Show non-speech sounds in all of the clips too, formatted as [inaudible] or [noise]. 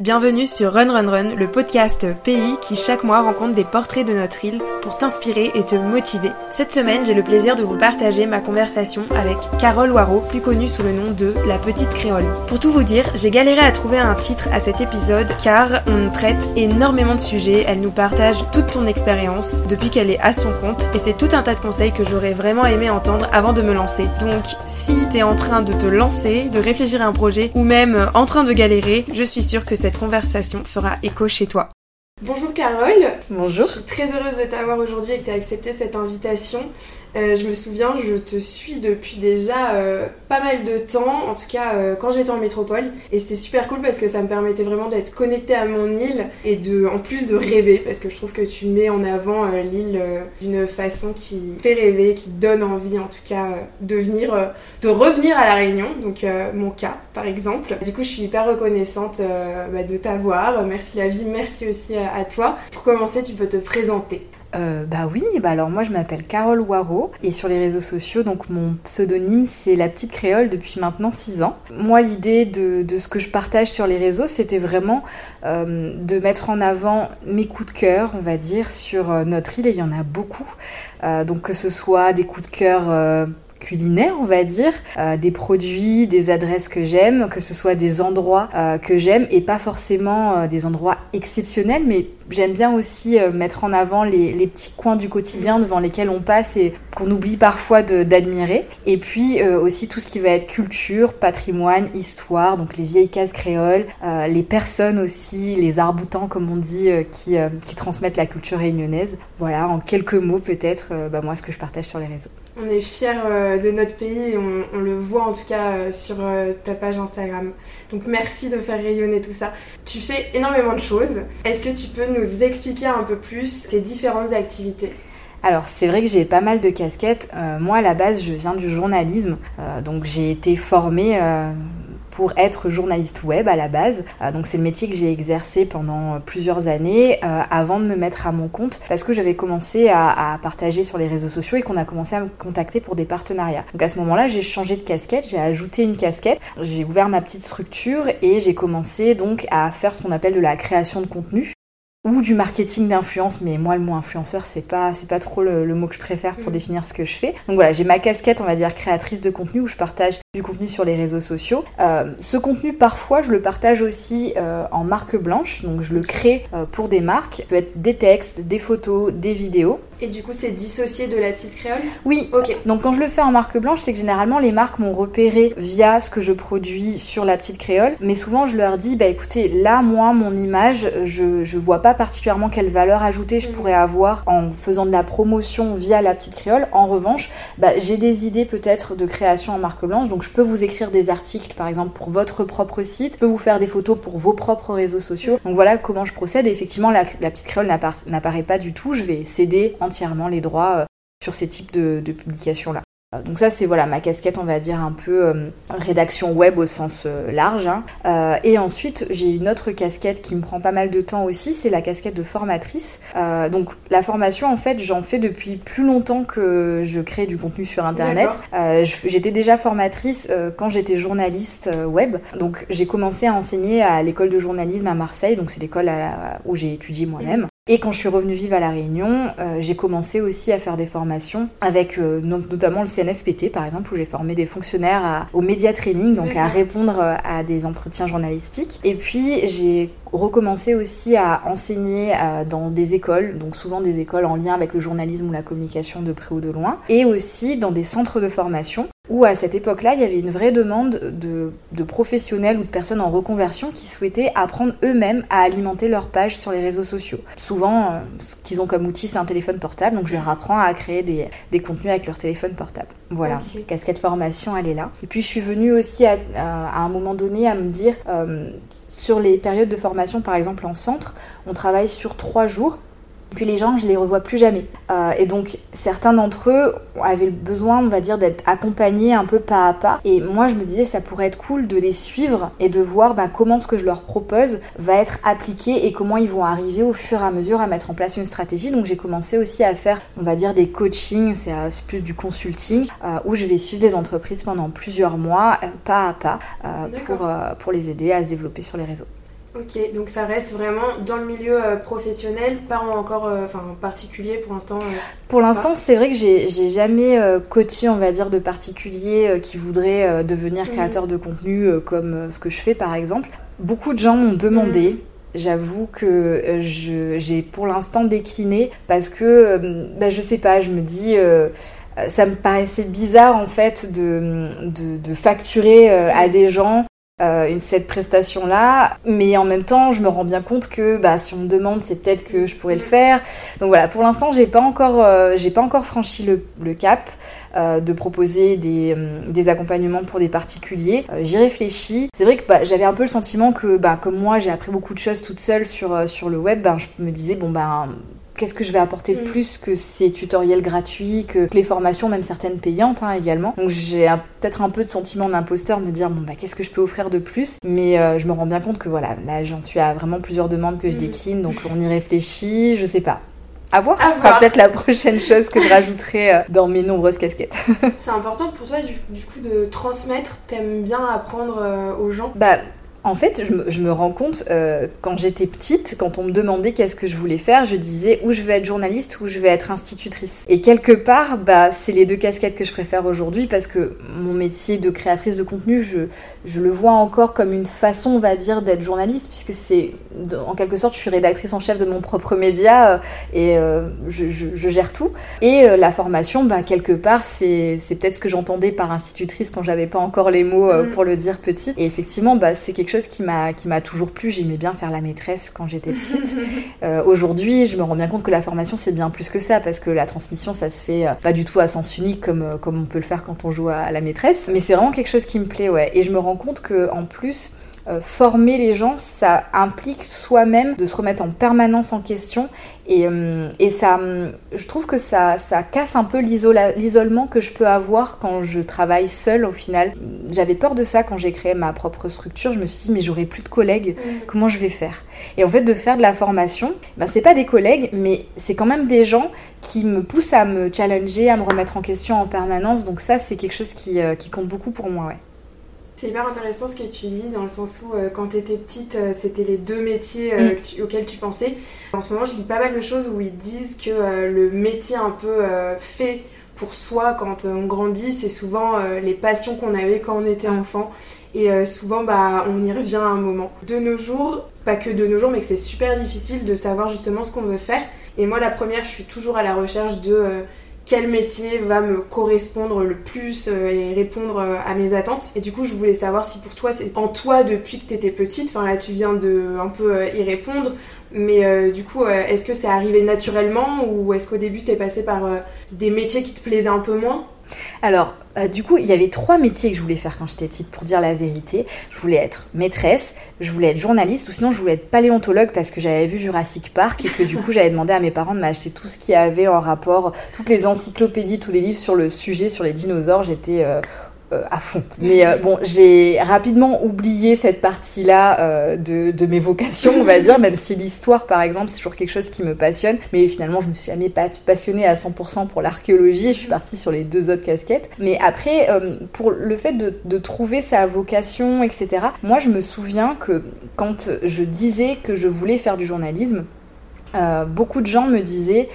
Bienvenue sur Run Run Run, le podcast pays qui chaque mois rencontre des portraits de notre île pour t'inspirer et te motiver. Cette semaine, j'ai le plaisir de vous partager ma conversation avec Carole Waro, plus connue sous le nom de La Petite Créole. Pour tout vous dire, j'ai galéré à trouver un titre à cet épisode car on traite énormément de sujets, elle nous partage toute son expérience depuis qu'elle est à son compte et c'est tout un tas de conseils que j'aurais vraiment aimé entendre avant de me lancer. Donc si t'es en train de te lancer, de réfléchir à un projet ou même en train de galérer, je suis sûre que cette conversation fera écho chez toi. Bonjour Carole. Bonjour. Je suis très heureuse de t'avoir aujourd'hui et que tu as accepté cette invitation. Euh, je me souviens, je te suis depuis déjà euh, pas mal de temps, en tout cas euh, quand j'étais en métropole. Et c'était super cool parce que ça me permettait vraiment d'être connectée à mon île et de, en plus de rêver parce que je trouve que tu mets en avant l'île d'une façon qui fait rêver, qui donne envie en tout cas de venir, de revenir à la Réunion. Donc mon cas par exemple. Du coup, je suis hyper reconnaissante bah, de t'avoir. Merci la vie, merci aussi à toi. Pour commencer, tu peux te présenter. Euh, bah oui, bah alors moi je m'appelle Carole Waro et sur les réseaux sociaux, donc mon pseudonyme c'est La Petite Créole depuis maintenant 6 ans. Moi l'idée de, ce que je partage sur les réseaux c'était vraiment euh, de mettre en avant mes coups de cœur, on va dire, sur euh, notre île et il y en a beaucoup. donc que ce soit des coups de cœur culinaire, on va dire, euh, des produits, des adresses que j'aime, que ce soit des endroits euh, que j'aime et pas forcément euh, des endroits exceptionnels, mais j'aime bien aussi mettre en avant les, petits coins du quotidien devant lesquels on passe et qu'on oublie parfois d'admirer. Et puis aussi tout ce qui va être culture, patrimoine, histoire, donc les vieilles cases créoles, les personnes aussi, les arboutants comme on dit, qui, qui, transmettent la culture réunionnaise. Voilà, en quelques mots peut-être, bah, moi ce que je partage sur les réseaux. On est fiers euh, de notre pays et on, le voit en tout cas euh, sur euh, ta page Instagram. Donc merci de faire rayonner tout ça. Tu fais énormément de choses. Est-ce que tu peux nous expliquer un peu plus tes différentes activités? Alors c'est vrai que j'ai pas mal de casquettes. moi à la base je viens du journalisme, donc j'ai été formée pour être journaliste web à la base. Euh, donc c'est le métier que j'ai exercé pendant plusieurs années euh, avant de me mettre à mon compte parce que j'avais commencé à, partager sur les réseaux sociaux et qu'on a commencé à me contacter pour des partenariats. Donc à ce moment-là, j'ai changé de casquette, j'ai ajouté une casquette, j'ai ouvert ma petite structure et j'ai commencé donc à faire ce qu'on appelle de la création de contenu ou du marketing d'influence, mais moi le mot influenceur c'est pas c'est pas trop le, mot que je préfère pour mm. définir ce que je fais. Donc voilà, j'ai ma casquette on va dire créatrice de contenu où je partage du contenu sur les réseaux sociaux. Euh, ce contenu parfois je le partage aussi euh, en marque blanche, donc je le crée euh, pour des marques, ça peut être des textes, des photos, des vidéos. Et du coup, c'est dissocié de la petite créole? Oui. Ok. Donc quand je le fais en marque blanche, c'est que généralement les marques m'ont repéré via ce que je produis sur la petite créole. Mais souvent, je leur dis, bah écoutez, là, moi, mon image, je, je vois pas particulièrement quelle valeur ajoutée je mm. pourrais avoir en faisant de la promotion via la petite créole. En revanche, bah, j'ai des idées peut-être de création en marque blanche. Donc je peux vous écrire des articles, par exemple, pour votre propre site. Je peux vous faire des photos pour vos propres réseaux sociaux. Donc voilà comment je procède. Et effectivement, la, petite créole n'apparaît pas du tout. Je vais céder en entièrement les droits euh, sur ces types de, publications-là. Euh, donc ça c'est voilà ma casquette on va dire un peu euh, rédaction web au sens large. Hein. et ensuite j'ai une autre casquette qui me prend pas mal de temps aussi, c'est la casquette de formatrice. donc la formation en fait j'en fais depuis plus longtemps que je crée du contenu sur internet. j'étais déjà formatrice quand j'étais journaliste web. Donc j'ai commencé à enseigner à l'école de journalisme à Marseille, donc c'est l'école où j'ai étudié moi-même. Et quand je suis revenue vivre à La Réunion, euh, j'ai commencé aussi à faire des formations avec euh, notamment le CNFPT par exemple, où j'ai formé des fonctionnaires au média training, donc à répondre euh, à des entretiens journalistiques. Et puis j'ai recommencer aussi à enseigner euh, dans des écoles, donc souvent des écoles en lien avec le journalisme ou la communication de près ou de loin, et aussi dans des centres de formation où à cette époque-là, il y avait une vraie demande de, professionnels ou de personnes en reconversion qui souhaitaient apprendre eux-mêmes à alimenter leur page sur les réseaux sociaux. Souvent, euh, ce qu'ils ont comme outil, c'est un téléphone portable, donc je leur apprends à créer des, contenus avec leur téléphone portable. Voilà, casquette formation, elle est là. Et puis je suis venue aussi à, un moment donné à me dire, euh, sur les périodes de formation, par exemple en centre, on travaille sur trois jours puis les gens, je les revois plus jamais. Euh, et donc certains d'entre eux avaient besoin, on va dire, d'être accompagnés un peu pas à pas. Et moi, je me disais, ça pourrait être cool de les suivre et de voir bah, comment ce que je leur propose va être appliqué et comment ils vont arriver au fur et à mesure à mettre en place une stratégie. Donc j'ai commencé aussi à faire, on va dire, des coachings, c'est euh, plus du consulting, euh, où je vais suivre des entreprises pendant plusieurs mois, pas à pas, pour, pour les aider à se développer sur les réseaux. Ok, donc ça reste vraiment dans le milieu euh, professionnel, pas encore euh, enfin particulier pour l'instant. Euh. Pour l'instant, c'est vrai que j'ai jamais coaché, on va dire, de particuliers qui voudraient devenir mhm. créateur de contenu comme ce que je fais par exemple. Beaucoup de gens m'ont demandé. Mhm. J'avoue que j'ai pour l'instant décliné parce que, bah, je sais pas, je me dis ça me paraissait bizarre en fait de, de, de facturer à des gens euh, cette prestation-là, mais en même temps, je me rends bien compte que bah, si on me demande, c'est peut-être que je pourrais le faire. Donc voilà, pour l'instant, j'ai pas encore, euh, j'ai pas encore franchi le, cap. Euh, de proposer des, des, accompagnements pour des particuliers. J'y réfléchis. C'est vrai que bah, j'avais un peu le sentiment que, bah, comme moi, j'ai appris beaucoup de choses toute seule sur, sur le web, bah, je me disais, bon, ben, qu'est-ce que je vais apporter de mm. plus que ces tutoriels gratuits, que les formations, même certaines payantes hein, également. Donc j'ai peut-être un peu de sentiment d'imposteur, me dire bon bah qu'est-ce que je peux offrir de plus? Mais euh, je me rends bien compte que voilà, là j'en suis à vraiment plusieurs demandes que je mm. décline, donc on y réfléchit, je sais pas. À voir, ce sera peut-être la prochaine chose que je rajouterai euh, dans mes nombreuses casquettes. [laughs] C'est important pour toi du, coup de transmettre, t'aimes bien apprendre euh, aux gens? Bah en fait, je me, rends compte, euh, quand j'étais petite, quand on me demandait qu'est-ce que je voulais faire, je disais où je vais être journaliste ou je vais être institutrice. Et quelque part, bah, c'est les deux casquettes que je préfère aujourd'hui parce que mon métier de créatrice de contenu, je, je le vois encore comme une façon, on va dire, d'être journaliste, puisque c'est, en quelque sorte, je suis rédactrice en chef de mon propre média euh, et euh, je, je, gère tout. Et la formation, bah, quelque part, c'est, c'est peut-être ce que j'entendais par institutrice quand j'avais pas encore les mots mm. pour le dire petite. Et effectivement, bah, c'est quelque chose qui m'a qui m'a toujours plu. J'aimais bien faire la maîtresse quand j'étais petite. [laughs] Euh, aujourd'hui, je me rends bien compte que la formation c'est bien plus que ça parce que la transmission ça se fait euh, pas du tout à sens unique comme euh, comme on peut le faire quand on joue à la maîtresse. Mais c'est vraiment quelque chose qui me plaît, ouais. Et je me rends compte que en plus euh, former les gens, ça implique soi-même de se remettre en permanence en question. Et, euh, et ça, je trouve que ça, ça casse un peu l'isolement que je peux avoir quand je travaille seule au final. J'avais peur de ça quand j'ai créé ma propre structure. Je me suis dit, mais j'aurai plus de collègues, mm. comment je vais faire? Et en fait, de faire de la formation, ben, c'est pas des collègues, mais c'est quand même des gens qui me poussent à me challenger, à me remettre en question en permanence. Donc ça, c'est quelque chose qui, euh, qui compte beaucoup pour moi, ouais. C'est hyper intéressant ce que tu dis, dans le sens où euh, quand tu étais petite, euh, c'était les deux métiers euh, mm. auxquels tu pensais. En ce moment, je lis pas mal de choses où ils disent que le métier un peu fait pour soi quand on grandit, c'est souvent les passions qu'on avait quand on était mm. enfant. Et souvent, bah, on y revient à un moment. De nos jours, pas que de nos jours, mais que c'est super difficile de savoir justement ce qu'on veut faire. Et moi, la première, je suis toujours à la recherche de quel métier va me correspondre le plus euh, et répondre euh, à mes attentes. Et du coup, je voulais savoir si pour toi, c'est en toi depuis que tu étais petite, enfin là tu viens de un peu euh, y répondre, mais du coup, est-ce que c'est arrivé naturellement ou est-ce qu'au début tu es passé par des métiers qui te plaisaient un peu moins? Alors, euh, du coup, il y avait trois métiers que je voulais faire quand j'étais petite, pour dire la vérité. Je voulais être maîtresse, je voulais être journaliste, ou sinon je voulais être paléontologue parce que j'avais vu Jurassic Park et que du coup [laughs] j'avais demandé à mes parents de m'acheter tout ce qui avait en rapport, toutes les encyclopédies, tous les livres sur le sujet, sur les dinosaures. J'étais euh, euh, à fond. Mais euh, bon, j'ai rapidement oublié cette partie-là euh, de, de, mes vocations, on va dire, même si l'histoire, par exemple, c'est toujours quelque chose qui me passionne. Mais finalement, je me suis jamais passionnée à 100% pour l'archéologie et je suis partie sur les deux autres casquettes. Mais après, pour le fait de, de, trouver sa vocation, etc., moi, je me souviens que quand je disais que je voulais faire du journalisme, beaucoup de gens me disaient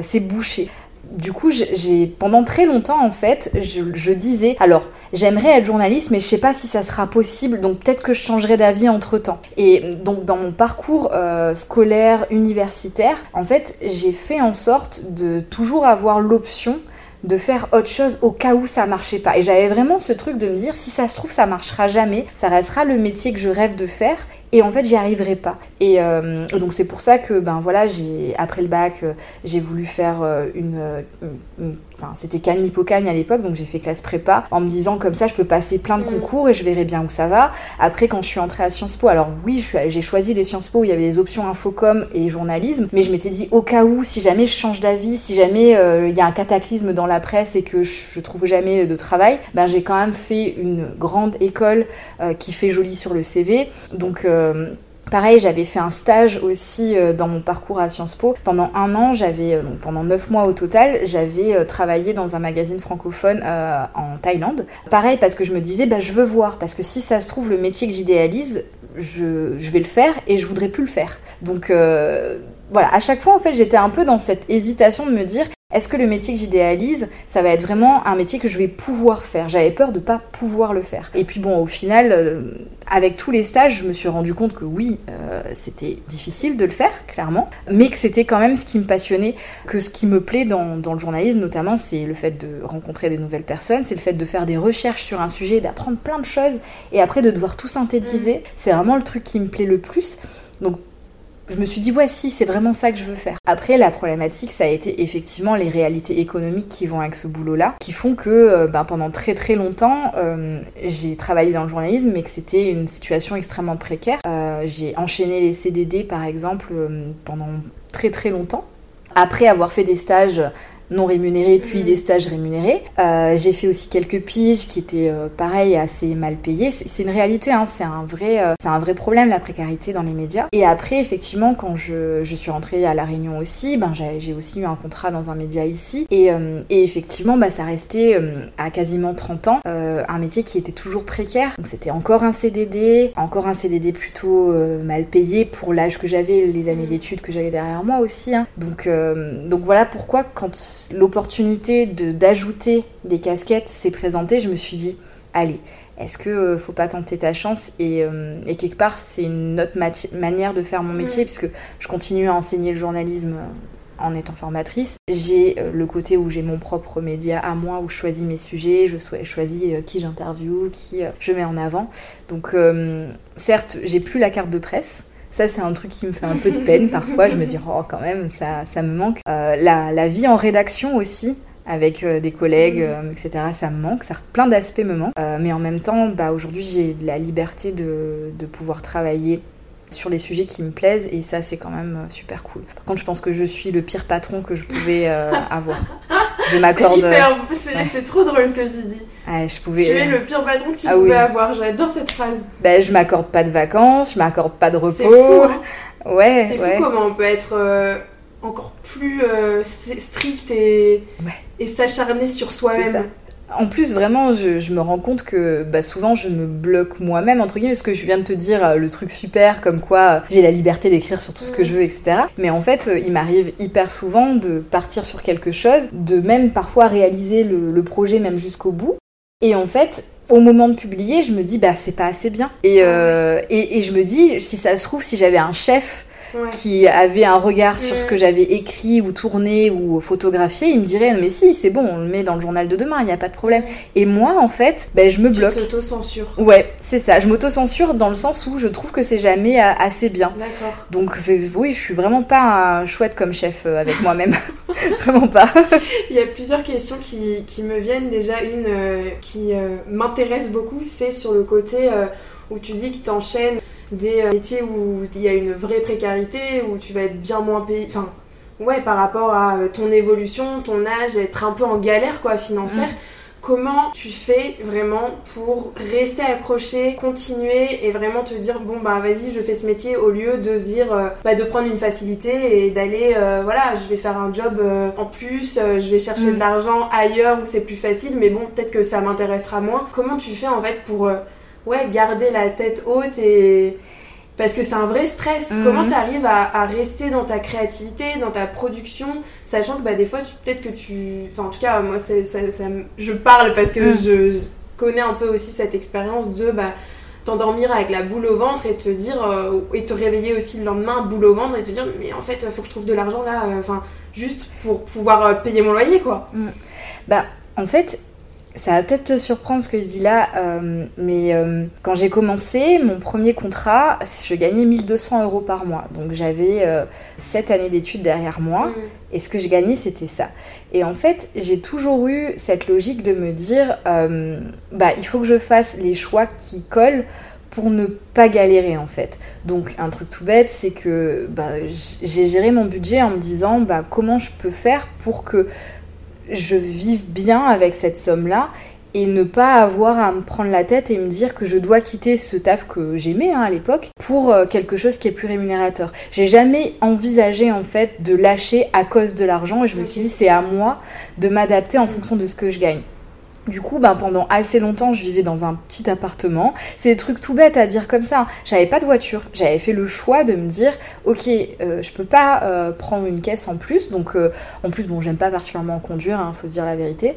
c'est bouché du coup, j'ai pendant très longtemps en fait, je, disais alors j'aimerais être journaliste, mais je sais pas si ça sera possible, donc peut-être que je changerai d'avis entre temps. Et donc dans mon parcours euh, scolaire, universitaire, en fait, j'ai fait en sorte de toujours avoir l'option de faire autre chose au cas où ça marchait pas. Et j'avais vraiment ce truc de me dire si ça se trouve ça marchera jamais, ça restera le métier que je rêve de faire et en fait j'y arriverai pas. Et euh, donc c'est pour ça que ben voilà j'ai après le bac euh, j'ai voulu faire euh, une, enfin c'était Cannes Hippocagne à l'époque donc j'ai fait classe prépa en me disant comme ça je peux passer plein de mm. concours et je verrai bien où ça va. Après quand je suis entrée à Sciences Po alors oui j'ai choisi les Sciences Po où il y avait les options infocom et journalisme mais je m'étais dit au cas où si jamais je change d'avis si jamais il y a un cataclysme dans la presse et que je, trouve jamais de travail ben j'ai quand même fait une grande école qui fait joli sur le CV donc pareil, j'avais fait un stage aussi euh, dans mon parcours à Sciences Po. Pendant un an, j'avais, euh, pendant neuf mois au total, j'avais travaillé dans un magazine francophone en Thaïlande. Pareil, parce que je me disais, bah, je veux voir, parce que si ça se trouve, le métier que j'idéalise, je, vais le faire et je voudrais plus le faire. Donc euh, voilà, à chaque fois en fait j'étais un peu dans cette hésitation de me dire est-ce que le métier que j'idéalise, ça va être vraiment un métier que je vais pouvoir faire? J'avais peur de pas pouvoir le faire. Et puis bon, au final, euh, avec tous les stages, je me suis rendu compte que oui, euh, c'était difficile de le faire, clairement, mais que c'était quand même ce qui me passionnait, que ce qui me plaît dans, dans le journalisme notamment, c'est le fait de rencontrer des nouvelles personnes, c'est le fait de faire des recherches sur un sujet, d'apprendre plein de choses, et après de devoir tout synthétiser. Mm. C'est vraiment le truc qui me plaît le plus. Donc je me suis dit, ouais, si, c'est vraiment ça que je veux faire. Après, la problématique, ça a été effectivement les réalités économiques qui vont avec ce boulot-là, qui font que euh, ben, pendant très très longtemps, euh, j'ai travaillé dans le journalisme, mais que c'était une situation extrêmement précaire. Euh, j'ai enchaîné les CDD, par exemple, pendant très très longtemps. Après avoir fait des stages non rémunérés puis mm. des stages rémunérés. Euh, j'ai fait aussi quelques piges qui étaient euh, pareil assez mal payées. C'est une réalité, hein, c'est un vrai, euh, c'est un vrai problème la précarité dans les médias. Et après effectivement quand je, je suis rentrée à la Réunion aussi, ben j'ai aussi eu un contrat dans un média ici et, et effectivement bah, ça restait à quasiment 30 ans un métier qui était toujours précaire. Donc c'était encore un CDD, encore un CDD plutôt mal payé pour l'âge que j'avais, les années mm. d'études que j'avais derrière moi aussi. Hein. Donc donc voilà pourquoi quand l'opportunité d'ajouter des casquettes s'est présentée, je me suis dit, allez, est-ce que euh, faut pas tenter ta chance euh, et, quelque part c'est une autre manière de faire mon métier puisque je continue à enseigner le journalisme euh, en étant formatrice. J'ai le côté où j'ai mon propre média à moi, où je choisis mes sujets, je choisis qui j'interviewe, qui je mets en avant. Donc certes, j'ai plus la carte de presse, ça, c'est un truc qui me fait un peu de peine [laughs] parfois. Je me dis, oh, quand même, ça, ça me manque. Euh, la, la, vie en rédaction aussi, avec euh, des collègues, mm. euh, etc., ça me manque. Ça, plein d'aspects me manquent. mais en même temps, bah, aujourd'hui, j'ai la liberté de, de pouvoir travailler sur les sujets qui me plaisent et ça c'est quand même super cool. Par contre je pense que je suis le pire patron que je pouvais avoir. [laughs] Je m'accorde. C'est trop drôle ce que tu dis. je pouvais... Tu es le pire patron que tu ah pouvais avoir. J'adore cette phrase. Ben, je m'accorde pas de vacances, je m'accorde pas de repos. C'est fou. Hein. Ouais. C'est fou comment on peut être euh, encore plus euh, strict et, et s'acharner sur soi-même. En plus, vraiment, je, me rends compte que bah, souvent je me bloque moi-même, entre guillemets, parce que je viens de te dire euh, le truc super, comme quoi euh, j'ai la liberté d'écrire sur tout ce que je veux, etc. Mais en fait, euh, il m'arrive hyper souvent de partir sur quelque chose, de même parfois réaliser le, projet même jusqu'au bout. Et en fait, au moment de publier, je me dis, bah c'est pas assez bien. Et, et, et je me dis, si ça se trouve, si j'avais un chef qui avait un regard sur ce que j'avais écrit ou tourné ou photographié, il me dirait mais si c'est bon, on le met dans le journal de demain, il n'y a pas de problème. Et moi en fait, ben, je me bloque. Tu t'auto-censures. Ouais, c'est ça. Je m'auto-censure dans le sens où je trouve que c'est jamais euh, assez bien. D'accord. Donc oui, je suis vraiment pas chouette comme chef euh, avec moi-même. [laughs] vraiment pas. il y a plusieurs questions qui, qui me viennent. Déjà une euh, qui m'intéresse beaucoup, c'est sur le côté où tu dis que t'enchaînes des euh, métiers où il y a une vraie précarité, où tu vas être bien moins payé. Enfin, ouais, par rapport à euh, ton évolution, ton âge, être un peu en galère quoi financière. Mm. Comment tu fais vraiment pour rester accroché, continuer et vraiment te dire bon bah vas-y je fais ce métier au lieu de se dire euh, bah, de prendre une facilité et d'aller voilà je vais faire un job en plus, je vais chercher mm. de l'argent ailleurs où c'est plus facile mais bon peut-être que ça m'intéressera moins. Comment tu fais en fait pour ouais, garder la tête haute et. Parce que c'est un vrai stress. Mhm. Comment tu arrives à, rester dans ta créativité, dans ta production, sachant que bah, des fois, peut-être que tu. Enfin, en tout cas, moi, ça, je parle parce que mhm. je, connais un peu aussi cette expérience de bah, t'endormir avec la boule au ventre et te dire. Euh, et te réveiller aussi le lendemain, boule au ventre, et te dire, mais en fait, il faut que je trouve de l'argent là, euh, juste pour pouvoir euh, payer mon loyer, quoi. Mhm. Bah, en fait, ça va peut-être te surprendre ce que je dis là, euh, mais euh, quand j'ai commencé mon premier contrat, je gagnais 1200 euros par mois. Donc j'avais 7 euh, années d'études derrière moi mm. et ce que je gagnais c'était ça. Et en fait, j'ai toujours eu cette logique de me dire bah, il faut que je fasse les choix qui collent pour ne pas galérer en fait. Donc un truc tout bête, c'est que bah, j'ai géré mon budget en me disant bah, comment je peux faire pour que je vive bien avec cette somme-là et ne pas avoir à me prendre la tête et me dire que je dois quitter ce taf que j'aimais hein, à l'époque pour euh, quelque chose qui est plus rémunérateur. J'ai jamais envisagé en fait de lâcher à cause de l'argent et je me suis dit c'est à moi de m'adapter en fonction de ce que je gagne. Du coup, ben, pendant assez longtemps, je vivais dans un petit appartement. C'est des trucs tout bêtes à dire comme ça. J'avais pas de voiture. J'avais fait le choix de me dire, ok, euh, je peux pas euh, prendre une caisse en plus. Donc, euh, en plus, bon, j'aime pas particulièrement conduire, hein, faut se dire la vérité.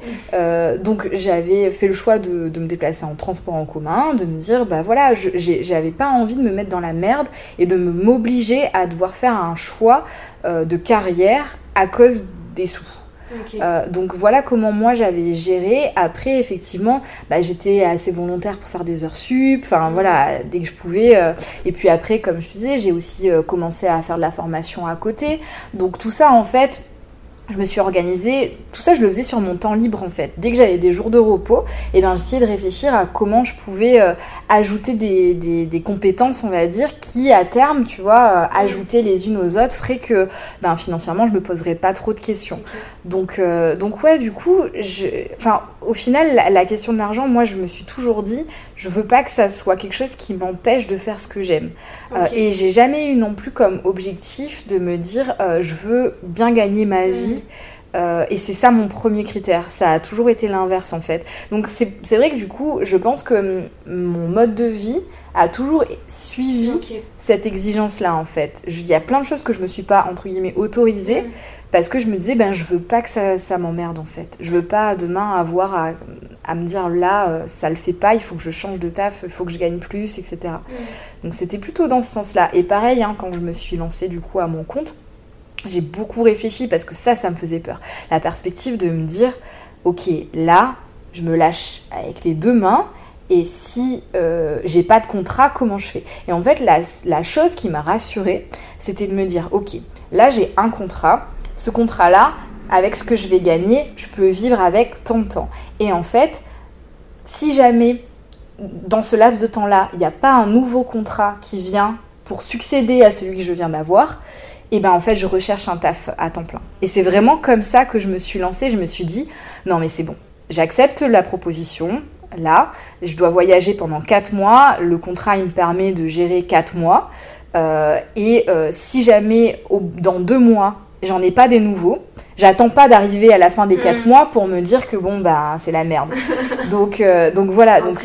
donc, j'avais fait le choix de, de, me déplacer en transport en commun, de me dire, bah voilà, j'avais pas envie de me mettre dans la merde et de m'obliger à devoir faire un choix de carrière à cause des sous. Euh, donc voilà comment moi j'avais géré. Après, effectivement, bah, j'étais assez volontaire pour faire des heures sup. Enfin voilà, dès que je pouvais. Euh. Et puis après, comme je disais, j'ai aussi euh, commencé à faire de la formation à côté. Donc tout ça, en fait, je me suis organisée, tout ça je le faisais sur mon temps libre en fait. Dès que j'avais des jours de repos, et eh ben j'essayais de réfléchir à comment je pouvais euh, ajouter des, des, compétences, on va dire, qui à terme, tu vois, euh, ajouter les unes aux autres, ferait que ben, financièrement je me poserais pas trop de questions. Donc, euh, donc ouais, du coup, je, enfin, au final, la, la question de l'argent, moi je me suis toujours dit, je veux pas que ça soit quelque chose qui m'empêche de faire ce que j'aime. Euh, et j'ai jamais eu non plus comme objectif de me dire euh, je veux bien gagner ma mm. vie. Euh, et c'est ça mon premier critère. Ça a toujours été l'inverse en fait. Donc c'est vrai que du coup, je pense que mon mode de vie a toujours suivi cette exigence-là en fait. Il y a plein de choses que je me suis pas entre guillemets autorisée. Mm parce que je me disais ben je veux pas que ça, ça m'emmerde en fait. Je veux pas demain avoir à, à me dire là euh, ça le fait pas il faut que je change de taf il faut que je gagne plus etc mm. donc c'était plutôt dans ce sens là et pareil hein, quand je me suis lancée du coup à mon compte j'ai beaucoup réfléchi parce que ça ça me faisait peur. La perspective de me dire ok là je me lâche avec les deux mains et si euh, j'ai pas de contrat, comment je fais? Et en fait, la, la chose qui m'a rassurée, c'était de me dire, ok, là j'ai un contrat, ce contrat-là, avec ce que je vais gagner, je peux vivre avec tant de temps. Et en fait, si jamais dans ce laps de temps-là, il n'y a pas un nouveau contrat qui vient pour succéder à celui que je viens d'avoir, et eh ben en fait, je recherche un taf à temps plein. Et c'est vraiment comme ça que je me suis lancée. Je me suis dit, non mais c'est bon, j'accepte la proposition. Là, je dois voyager pendant 4 mois. Le contrat, il me permet de gérer 4 mois. Euh, et euh, si jamais dans 2 mois, j'en ai pas des nouveaux. J'attends pas d'arriver à la fin des 4 mm. mois pour me dire que bon bah c'est la merde. [laughs] donc euh, donc voilà, donc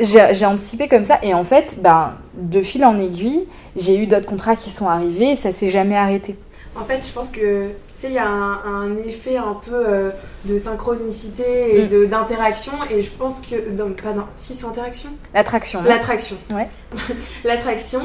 j'ai anticipé comme ça et en fait ben de fil en aiguille, j'ai eu d'autres contrats qui sont arrivés et ça s'est jamais arrêté. En fait, je pense que il y a un, effet un peu euh, de synchronicité et mm. d'interaction et je pense que non, pas non, si c'est interaction. L'attraction. L'attraction. Ouais. [laughs] L'attraction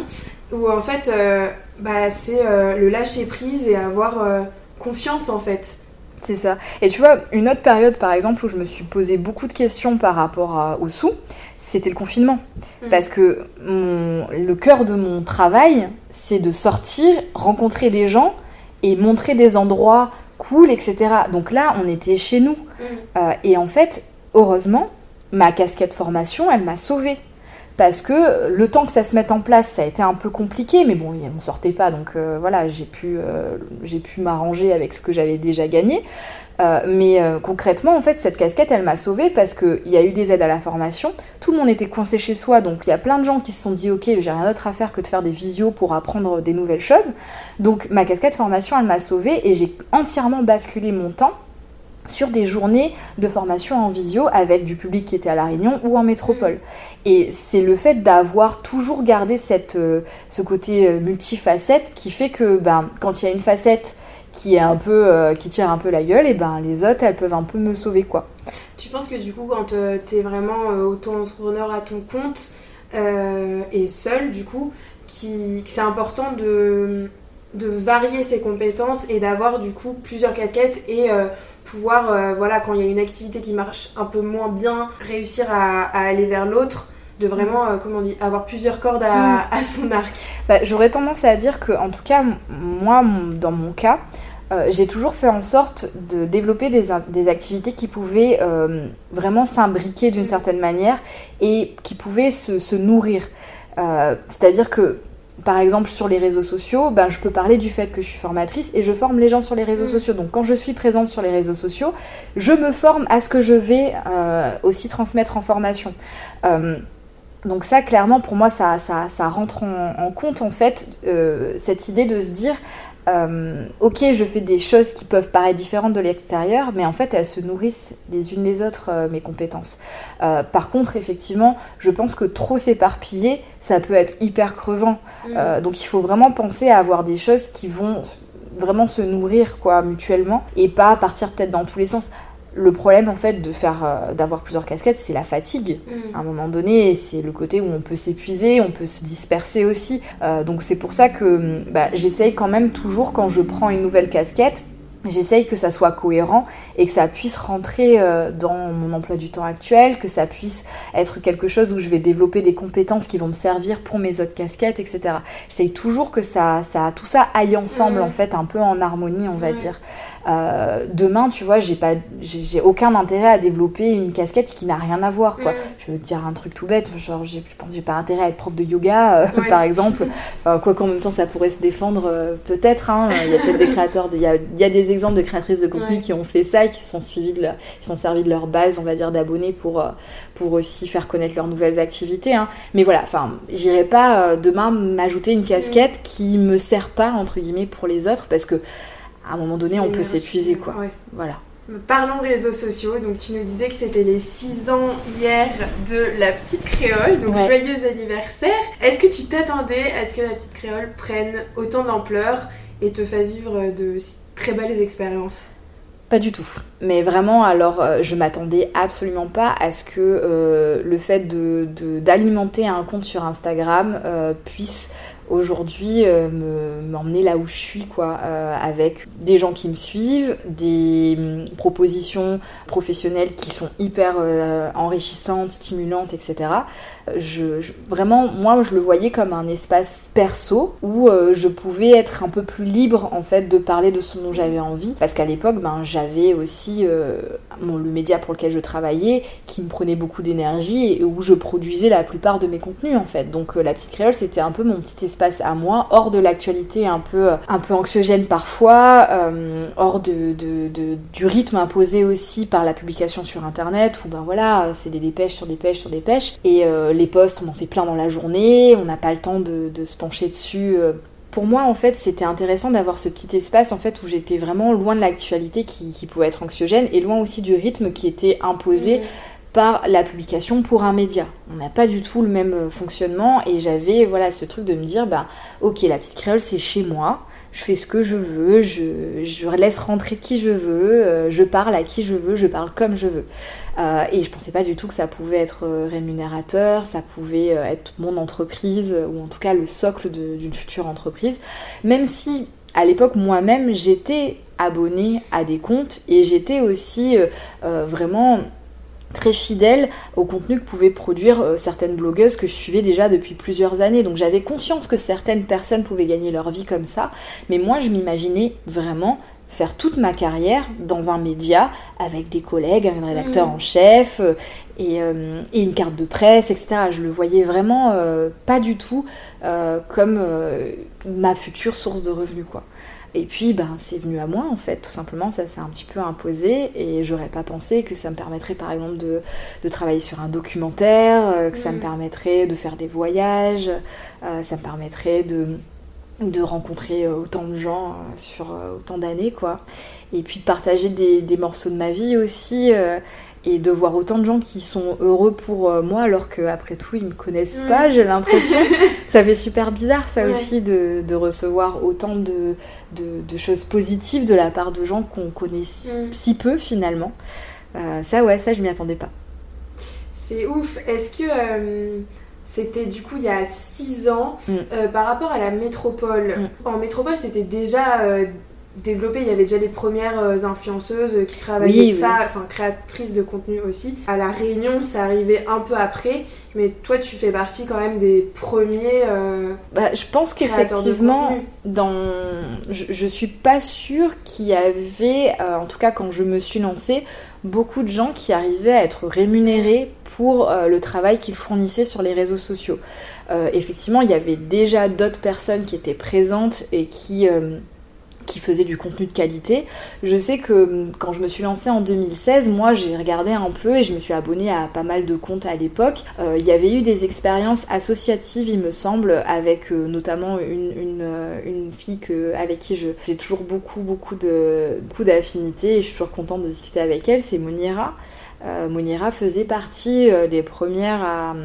où en fait euh, bah, c'est euh, le lâcher prise et avoir euh, confiance en fait. C'est ça. Et tu vois, une autre période par exemple où je me suis posé beaucoup de questions par rapport aux sous, c'était le confinement. Mm. Parce que le cœur de mon travail, c'est de sortir, rencontrer des gens et montrer des endroits cool, etc. Donc là, on était chez nous. Mm. et en fait, heureusement, ma casquette formation, elle m'a sauvée parce que le temps que ça se mette en place, ça a été un peu compliqué, mais bon, on sortait pas, donc euh, voilà, j'ai pu, euh, pu m'arranger avec ce que j'avais déjà gagné. Euh, mais concrètement, en fait, cette casquette, elle m'a sauvée parce qu'il y a eu des aides à la formation. Tout le monde était coincé chez soi, donc il y a plein de gens qui se sont dit, ok, j'ai rien d'autre à faire que de faire des visios pour apprendre des nouvelles choses. Donc ma casquette formation, elle m'a sauvée et j'ai entièrement basculé mon temps sur des journées de formation en visio avec du public qui était à La Réunion ou en métropole. Et c'est le fait d'avoir toujours gardé cette, euh, ce côté euh, multifacette qui fait que ben, quand il y a une facette qui est un peu euh, qui tire un peu la gueule et ben les autres elles peuvent un peu me sauver quoi. Tu penses que du coup quand tu es vraiment auto-entrepreneur à ton compte et seul du coup qui, c'est important de, de varier ses compétences et d'avoir du coup plusieurs casquettes et pouvoir, euh, voilà, quand il y a une activité qui marche un peu moins bien, réussir à, aller vers l'autre de vraiment, euh, comment on dit, avoir plusieurs cordes à, mm. son arc. Bah, j'aurais tendance à dire que, en tout cas, moi, dans mon cas, euh, j'ai toujours fait en sorte de développer des, des activités qui pouvaient vraiment s'imbriquer d'une mm. certaine manière et qui pouvaient se, se nourrir. C'est-à-dire que par exemple sur les réseaux sociaux, ben, je peux parler du fait que je suis formatrice et je forme les gens sur les réseaux mm. sociaux. Donc quand je suis présente sur les réseaux sociaux, je me forme à ce que je vais euh, aussi transmettre en formation. Euh, Donc ça, clairement, pour moi, ça, ça, ça rentre en, compte, en fait, euh, cette idée de se dire, euh, ok, je fais des choses qui peuvent paraître différentes de l'extérieur, mais en fait, elles se nourrissent les unes les autres, euh, mes compétences. par contre, effectivement, je pense que trop s'éparpiller, ça peut être hyper crevant. Mm. donc il faut vraiment penser à avoir des choses qui vont vraiment se nourrir quoi mutuellement et pas partir peut-être dans tous les sens le problème en fait de faire euh, d'avoir plusieurs casquettes c'est la fatigue mm. à un moment donné c'est le côté où on peut s'épuiser on peut se disperser aussi euh, donc c'est pour ça que bah, j'essaye quand même toujours quand je prends une nouvelle casquette J'essaye que ça soit cohérent et que ça puisse rentrer euh, dans mon emploi du temps actuel, que ça puisse être quelque chose où je vais développer des compétences qui vont me servir pour mes autres casquettes, etc. J'essaye toujours que ça, ça, tout ça aille ensemble mm. en fait, un peu en harmonie, on va dire. Euh, demain, tu vois, j'ai pas, j'ai aucun intérêt à développer une casquette qui n'a rien à voir, quoi. Mm. Je veux dire un truc tout bête, genre, je pense j'ai pas intérêt à être prof de yoga, euh, [laughs] par exemple. quoi qu'en même temps, ça pourrait se défendre, peut-être. Hein. Il y a peut-être des créateurs, il y y a des exemples de créatrices de contenu qui ont fait ça et qui sont suivis de leur, sont servis de leur base, on va dire, d'abonnés pour, euh, pour aussi faire connaître leurs nouvelles activités. Hein. Mais voilà, enfin, j'irai pas euh, demain m'ajouter une casquette qui me sert pas, entre guillemets, pour les autres parce que à un moment donné, on peut s'épuiser, quoi. Voilà. Parlons réseaux sociaux. Donc, tu nous disais que c'était les 6 ans hier de la petite créole. Donc, joyeux anniversaire. Est-ce que tu t'attendais à ce que la petite créole prenne autant d'ampleur et te fasse vivre de très belles expériences? Pas du tout. Mais vraiment, alors, euh, je m'attendais absolument pas à ce que euh, le fait d'alimenter de, un compte sur Instagram euh, puisse aujourd'hui m'emmener là où je suis, quoi, avec des gens qui me suivent, des hum, propositions professionnelles qui sont hyper enrichissantes, stimulantes, etc vraiment, moi, je le voyais comme un espace perso où euh, je pouvais être un peu plus libre en fait de parler de ce dont j'avais envie. Parce qu'à l'époque, ben, j'avais aussi euh, le média pour lequel je travaillais qui me prenait beaucoup d'énergie et où je produisais la plupart de mes contenus en fait. Donc euh, la petite créole, c'était un peu mon petit espace à moi, hors de l'actualité un peu, un peu anxiogène parfois, hors de, du rythme imposé aussi par la publication sur internet où ben voilà, c'est des dépêches sur dépêches sur dépêches. Et les postes, on en fait plein dans la journée, on n'a pas le temps de, se pencher dessus. Euh. Pour moi, en fait, c'était intéressant d'avoir ce petit espace en fait où j'étais vraiment loin de l'actualité qui, pouvait être anxiogène et loin aussi du rythme qui était imposé. Mmh. par la publication pour un média. On n'a pas du tout le même euh, fonctionnement et j'avais voilà ce truc de me dire bah ok la petite créole c'est chez moi, je fais ce que je veux, je, je laisse rentrer qui je veux, euh, je parle à qui je veux, je parle comme je veux. Euh, et je pensais pas du tout que ça pouvait être euh, rémunérateur, ça pouvait euh, être mon entreprise, ou en tout cas le socle d'une future entreprise. Même si à l'époque moi-même j'étais abonnée à des comptes et j'étais aussi vraiment très fidèle au contenu que pouvaient produire certaines blogueuses que je suivais déjà depuis plusieurs années. Donc j'avais conscience que certaines personnes pouvaient gagner leur vie comme ça, mais moi je m'imaginais vraiment faire toute ma carrière dans un média avec des collègues, un rédacteur mm. en chef euh, euh, et, une carte de presse, etc. Je le voyais vraiment euh, pas du tout comme ma future source de revenus, quoi. Et puis, ben, c'est venu à moi, en fait, tout simplement, ça s'est un petit peu imposé, et j'aurais pas pensé que ça me permettrait, par exemple, de, travailler sur un documentaire, que ça me mm. permettrait de faire des voyages, ça me permettrait de, de rencontrer euh, autant de gens euh, sur euh, autant d'années, quoi. Et puis de partager des, morceaux de ma vie aussi, et de voir autant de gens qui sont heureux pour moi, alors qu'après tout, ils me connaissent pas, j'ai l'impression. [laughs] ça fait super bizarre, ça aussi, de, recevoir autant de, de, choses positives de la part de gens qu'on connaît mm. si, peu, finalement. ça, ouais, ça, je m'y attendais pas. C'est ouf. Est-ce que c'était du coup il y a 6 ans. Mm. Euh, par rapport à la métropole, mm. en métropole c'était déjà euh, développé, il y avait déjà les premières euh, influenceuses qui travaillaient ça, enfin créatrices de contenu aussi. À La Réunion, ça arrivait un peu après, mais toi tu fais partie quand même des premiers. Bah, je pense qu'effectivement, dans... je, je suis pas sûre qu'il y avait, en tout cas quand je me suis lancée, beaucoup de gens qui arrivaient à être rémunérés pour euh, le travail qu'ils fournissaient sur les réseaux sociaux. Euh, effectivement, il y avait déjà d'autres personnes qui étaient présentes et qui, euh, qui faisait du contenu de qualité. Je sais que hum, quand je me suis lancée en 2016, moi j'ai regardé un peu et je me suis abonnée à pas mal de comptes à l'époque. Euh, il y avait eu des expériences associatives, il me semble, avec euh, notamment une, euh, une, fille que, avec qui j'ai toujours beaucoup, beaucoup d'affinités et je suis toujours contente de discuter avec elle, c'est Moniera. Euh, Monira faisait partie euh, des premières à,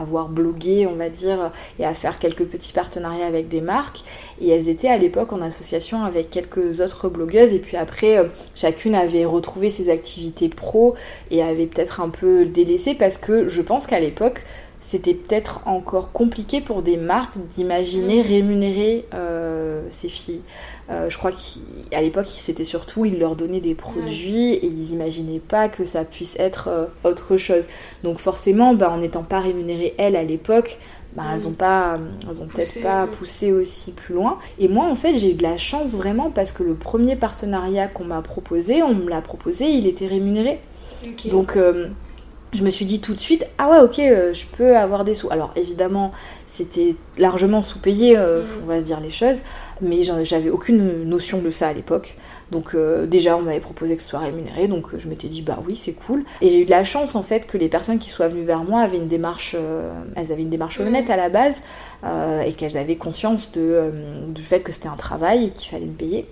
avoir blogué, on va dire, et à faire quelques petits partenariats avec des marques. Et elles étaient à l'époque en association avec quelques autres blogueuses. Et puis après, euh, chacune avait retrouvé ses activités pro et avait peut-être un peu délaissé parce que je pense qu'à l'époque, c'était peut-être encore compliqué pour des marques d'imaginer mm. rémunérer ces filles. Euh, je crois qu'à l'époque, c'était surtout, ils leur donnaient des produits et ils n'imaginaient pas que ça puisse être euh, autre chose. Donc forcément, bah, en n'étant pas rémunérées, elles, à l'époque, bah, elles n'ont pas, elles ont peut-être pas poussé aussi plus loin. Et moi, en fait, j'ai eu de la chance vraiment parce que le premier partenariat qu'on m'a proposé, on me l'a proposé, il était rémunéré. Donc, euh, je me suis dit tout de suite, ah ouais, ok, je peux avoir des sous. Alors évidemment, c'était largement sous-payé, mm. on va se dire les choses mais j'avais aucune notion de ça à l'époque. Donc euh, déjà on m'avait proposé que ce soit rémunéré, donc euh, je m'étais dit bah oui c'est cool. Et j'ai eu de la chance en fait que les personnes qui soient venues vers moi avaient une démarche, euh, elles avaient une démarche honnête à la base et qu'elles avaient conscience de, du fait que c'était un travail et qu'il fallait me payer.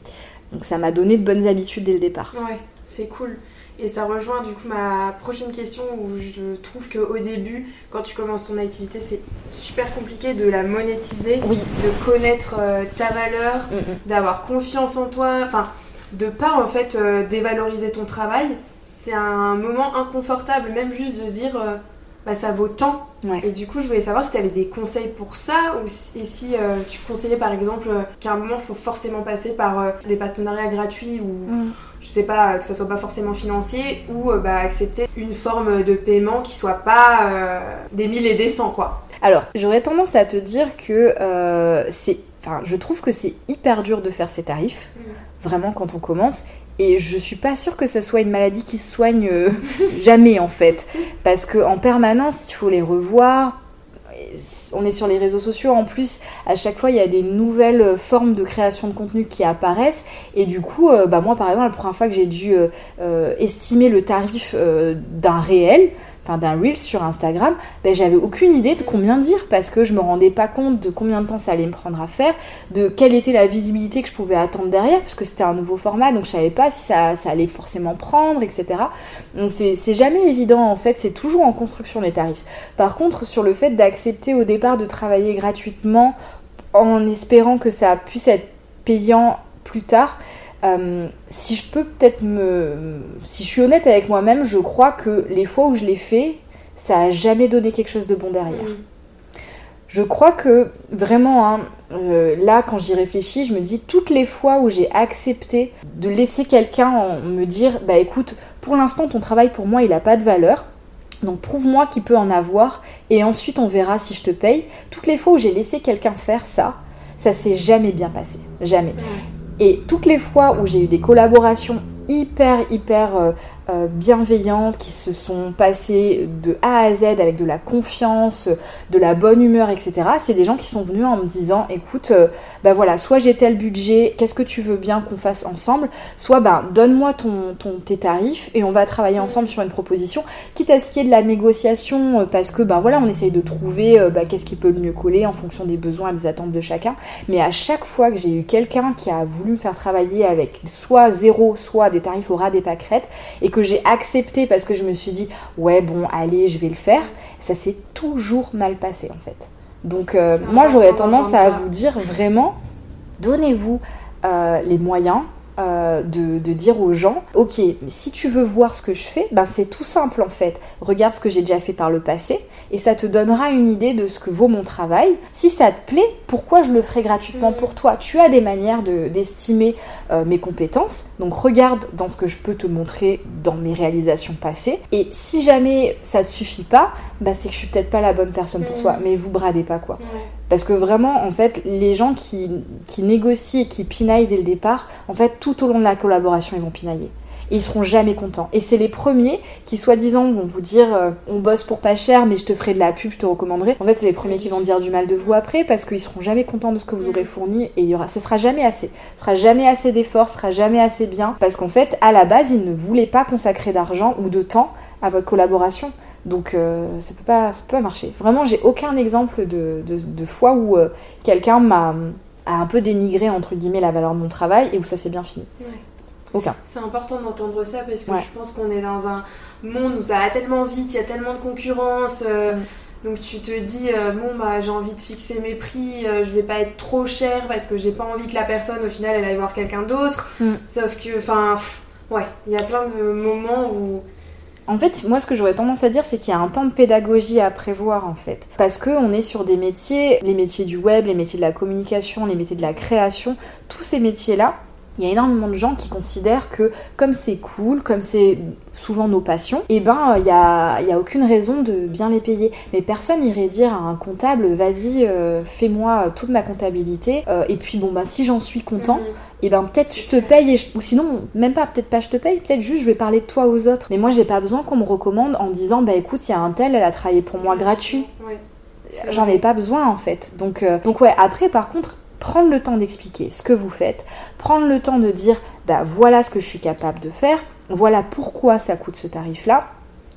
Donc ça m'a donné de bonnes habitudes dès le départ. Ouais, c'est cool. Et ça rejoint du coup ma prochaine question où je trouve qu'au début, quand tu commences ton activité, c'est super compliqué de la monétiser, de connaître euh, ta valeur, mm, mm. d'avoir confiance en toi, enfin, de pas en fait euh, dévaloriser ton travail. C'est un moment inconfortable, même juste de se dire euh, bah, ça vaut tant. Et du coup, je voulais savoir si tu avais des conseils pour ça ou si, et si tu conseillais par exemple qu'à un moment, il faut forcément passer par des partenariats gratuits ou. Mm je sais pas, que ça soit pas forcément financier, ou euh, bah, accepter une forme de paiement qui soit pas euh, des mille et des cents, quoi. Alors, j'aurais tendance à te dire que euh, c'est. Enfin, je trouve que c'est hyper dur de faire ces tarifs, mm. vraiment quand on commence. Et je suis pas sûre que ça soit une maladie qui se soigne [laughs] jamais en fait. Parce qu'en permanence, il faut les revoir. On est sur les réseaux sociaux en plus, à chaque fois il y a des nouvelles formes de création de contenu qui apparaissent. Et du coup, euh, bah moi par exemple, la première fois que j'ai dû euh, euh, estimer le tarif d'un réel, enfin d'un reel sur Instagram, ben, j'avais aucune idée de combien dire parce que je me rendais pas compte de combien de temps ça allait me prendre à faire, de quelle était la visibilité que je pouvais attendre derrière, parce que c'était un nouveau format, donc je savais pas si ça, ça allait forcément prendre, etc. Donc c'est jamais évident en fait, c'est toujours en construction les tarifs. Par contre, sur le fait d'accepter au départ de travailler gratuitement en espérant que ça puisse être payant plus tard, euh, si je peux peut-être me. Si je suis honnête avec moi-même, je crois que les fois où je l'ai fait, ça a jamais donné quelque chose de bon derrière. Je crois que vraiment, hein, euh, là, quand j'y réfléchis, je me dis toutes les fois où j'ai accepté de laisser quelqu'un me dire Bah écoute, pour l'instant, ton travail pour moi, il n'a pas de valeur. Donc prouve-moi qu'il peut en avoir et ensuite on verra si je te paye. Toutes les fois où j'ai laissé quelqu'un faire ça, ça s'est jamais bien passé. Jamais. Et toutes les fois où j'ai eu des collaborations hyper, hyper euh, euh, bienveillantes qui se sont passées de A à Z avec de la confiance, de la bonne humeur, etc. C'est des gens qui sont venus en me disant écoute, ben voilà, soit j'ai tel budget, qu'est-ce que tu veux bien qu'on fasse ensemble Soit ben donne-moi ton, tes tarifs et on va travailler ensemble sur une proposition, quitte à ce qu'il y ait de la négociation parce que ben voilà, on essaye de trouver ben, qu'est-ce qui peut le mieux coller en fonction des besoins et des attentes de chacun. Mais à chaque fois que j'ai eu quelqu'un qui a voulu me faire travailler avec soit zéro, soit des tarifs au ras des pâquerettes et que j'ai accepté parce que je me suis dit ouais bon allez je vais le faire, ça s'est toujours mal passé en fait. Donc euh, moi j'aurais tendance à vous dire vraiment donnez-vous euh, les moyens euh, de, dire aux gens, ok, si tu veux voir ce que je fais, ben c'est tout simple en fait. Regarde ce que j'ai déjà fait par le passé et ça te donnera une idée de ce que vaut mon travail. Si ça te plaît, pourquoi je le ferai gratuitement mm. pour toi? Tu as des manières d'estimer euh, mes compétences, donc regarde dans ce que je peux te montrer dans mes réalisations passées. Et si jamais ça ne suffit pas, bah c'est que je suis peut-être pas la bonne personne pour mm. toi, mais vous bradez pas quoi. Parce que vraiment, en fait, les gens qui, qui négocient et qui pinaillent dès le départ, en fait, tout au long de la collaboration, ils vont pinailler. et ils seront jamais contents. Et c'est les premiers qui, soi-disant, vont vous dire euh, on bosse pour pas cher, mais je te ferai de la pub, je te recommanderai. En fait, c'est les premiers qui vont dire du mal de vous après parce qu'ils seront jamais contents de ce que vous aurez fourni et il y aura, ce sera jamais assez. Ce sera jamais assez d'efforts, ce sera jamais assez bien parce qu'en fait, à la base, ils ne voulaient pas consacrer d'argent ou de temps à votre collaboration. Donc euh, ça peut pas, ça peut pas marcher. Vraiment, j'ai aucun exemple de, de, fois où euh, quelqu'un m'a a un peu dénigré entre guillemets la valeur de mon travail et où ça s'est bien fini. Aucun. C'est important d'entendre ça parce que je pense qu'on est dans un monde où ça va tellement vite, il y a tellement de concurrence. Euh, mm. Donc tu te dis bon bah j'ai envie de fixer mes prix, je vais pas être trop cher parce que j'ai pas envie que la personne au final elle aille voir quelqu'un d'autre. Mm. Sauf que enfin ouais, il y a plein de moments où en fait, moi, ce que j'aurais tendance à dire, c'est qu'il y a un temps de pédagogie à prévoir, en fait. Parce qu'on est sur des métiers, les métiers du web, les métiers de la communication, les métiers de la création, tous ces métiers-là, il y a énormément de gens qui considèrent que comme c'est cool, comme c'est souvent nos passions, et eh ben il n'y a, y a, aucune raison de bien les payer. Mais personne irait dire à un comptable vas-y euh, fais-moi toute ma comptabilité euh, et puis bon bah si j'en suis content, et eh ben peut-être je te paye ou sinon même pas peut-être pas je te paye, peut-être juste je vais parler de toi aux autres. Mais moi j'ai pas besoin qu'on me recommande en disant bah écoute il y a un tel elle a travaillé pour moi gratuit. J'en ai pas besoin en fait. Donc euh, donc ouais après par contre prendre le temps d'expliquer ce que vous faites, prendre le temps de dire bah voilà ce que je suis capable de faire, voilà pourquoi ça coûte ce tarif-là,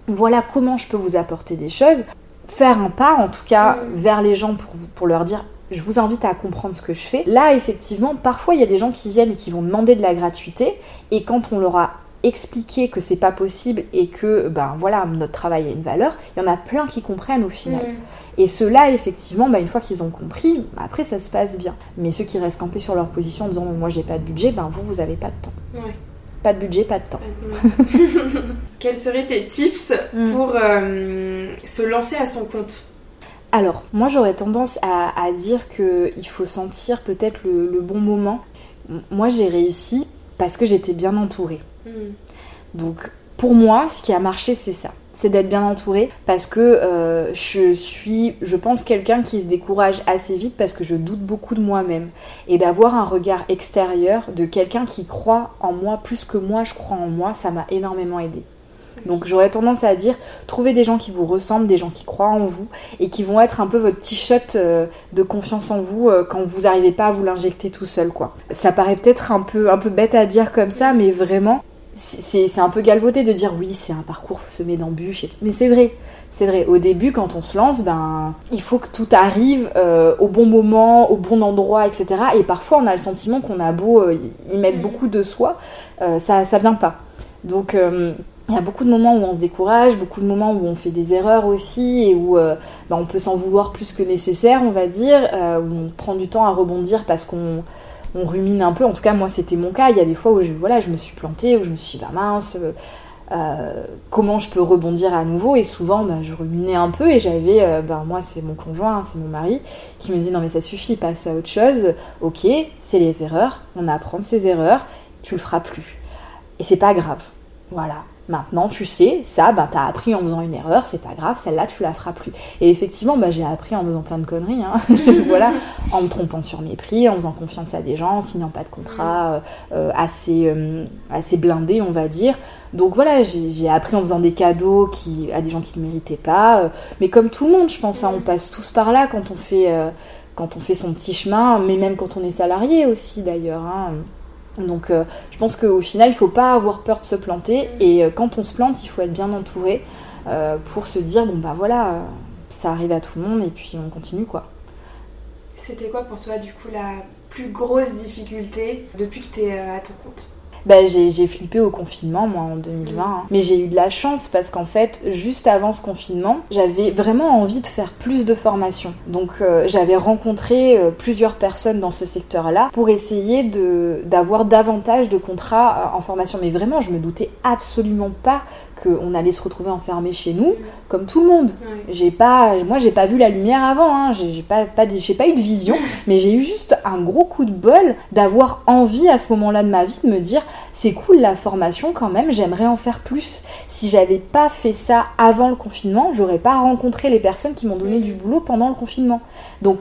voilà comment je peux vous apporter des choses, faire un pas en tout cas mm. vers les gens pour, pour leur dire je vous invite à comprendre ce que je fais. Là, effectivement, parfois il y a des gens qui viennent et qui vont demander de la gratuité, et quand on leur a expliquer que c'est pas possible et que ben voilà notre travail a une valeur, il y en a plein qui comprennent au final. Mm. Et ceux-là effectivement, ben, une fois qu'ils ont compris, ben, après ça se passe bien. Mais ceux qui restent campés sur leur position en disant moi j'ai pas de budget, ben vous vous avez pas de temps. Pas de budget, pas de temps. [laughs] Quels seraient tes tips mm. pour euh, se lancer à son compte? Alors, moi j'aurais tendance à, dire qu'il faut sentir peut-être le bon moment. Moi j'ai réussi parce que j'étais bien entourée. Hmm. Donc pour moi, ce qui a marché, c'est ça. C'est d'être bien entourée parce que euh, je suis, je pense, quelqu'un qui se décourage assez vite parce que je doute beaucoup de moi-même. Et d'avoir un regard extérieur de quelqu'un qui croit en moi plus que moi je crois en moi, ça m'a énormément aidé. Donc j'aurais tendance à dire, trouvez des gens qui vous ressemblent, des gens qui croient en vous et qui vont être un peu votre petit shot euh, de confiance en vous euh, quand vous n'arrivez pas à vous l'injecter tout seul quoi. Ça paraît peut-être un peu, un peu bête à dire comme ça, mais vraiment, c'est un peu galvaudé de dire oui, c'est un parcours semé d'embûches, mais c'est vrai. C'est vrai, au début, quand on se lance, ben, il faut que tout arrive euh, au bon moment, au bon endroit, etc. Et parfois, on a le sentiment qu'on a beau y mettre mm. beaucoup de soi, ça, ça vient pas. Donc, il y a beaucoup de moments où on se décourage, beaucoup de moments où on fait des erreurs aussi et où euh, bah, on peut s'en vouloir plus que nécessaire, on va dire, euh, où on prend du temps à rebondir parce qu'on rumine un peu. En tout cas, moi, c'était mon cas. Il y a des fois où je, voilà, je me suis plantée, où je me suis dit, bah mince, euh, comment je peux rebondir à nouveau? Et souvent, bah, je ruminais un peu et j'avais, bah, moi, c'est mon conjoint, c'est mon mari, qui me dit, non mais ça suffit, passe à autre chose. Ok, c'est les erreurs, on apprend de ces erreurs, tu le feras plus. Et c'est pas grave. Voilà, Maintenant, tu sais, ça, ben, t'as appris en faisant une erreur, c'est pas grave, celle-là, tu la feras plus. Et effectivement, ben, j'ai appris en faisant plein de conneries, hein. [laughs] [laughs] voilà, en me trompant sur mes prix, en faisant confiance à des gens, en signant pas de contrat euh, euh, assez, euh, assez blindé, on va dire. Donc voilà, j'ai appris en faisant des cadeaux qui, à des gens qui ne méritaient pas. mais comme tout le monde, je pense, hein, on passe tous par là quand on fait, quand on fait son petit chemin, mais même quand on est salarié aussi d'ailleurs. Hein. Donc euh, je pense qu'au final, il ne faut pas avoir peur de se planter. Et euh, quand on se plante, il faut être bien entouré euh, pour se dire, bon bah voilà, ça arrive à tout le monde et puis on continue quoi. C'était quoi pour toi du coup la plus grosse difficulté depuis que tu es à ton compte? Bah, j'ai flippé au confinement, moi, en 2020. Hein. Mais j'ai eu de la chance parce qu'en fait, juste avant ce confinement, j'avais vraiment envie de faire plus de formation. Donc, euh, j'avais rencontré euh, plusieurs personnes dans ce secteur-là pour essayer d'avoir davantage de contrats euh, en formation. Mais vraiment, je me doutais absolument pas qu'on allait se retrouver enfermé chez nous, comme tout le monde. J'ai pas, moi, j'ai pas vu la lumière avant, hein. j'ai pas, pas, pas eu de vision, mais j'ai eu juste un gros coup de bol d'avoir envie à ce moment-là de ma vie de me dire c'est cool la formation quand même, j'aimerais en faire plus. Si j'avais pas fait ça avant le confinement, j'aurais pas rencontré les personnes qui m'ont donné du boulot pendant le confinement. Donc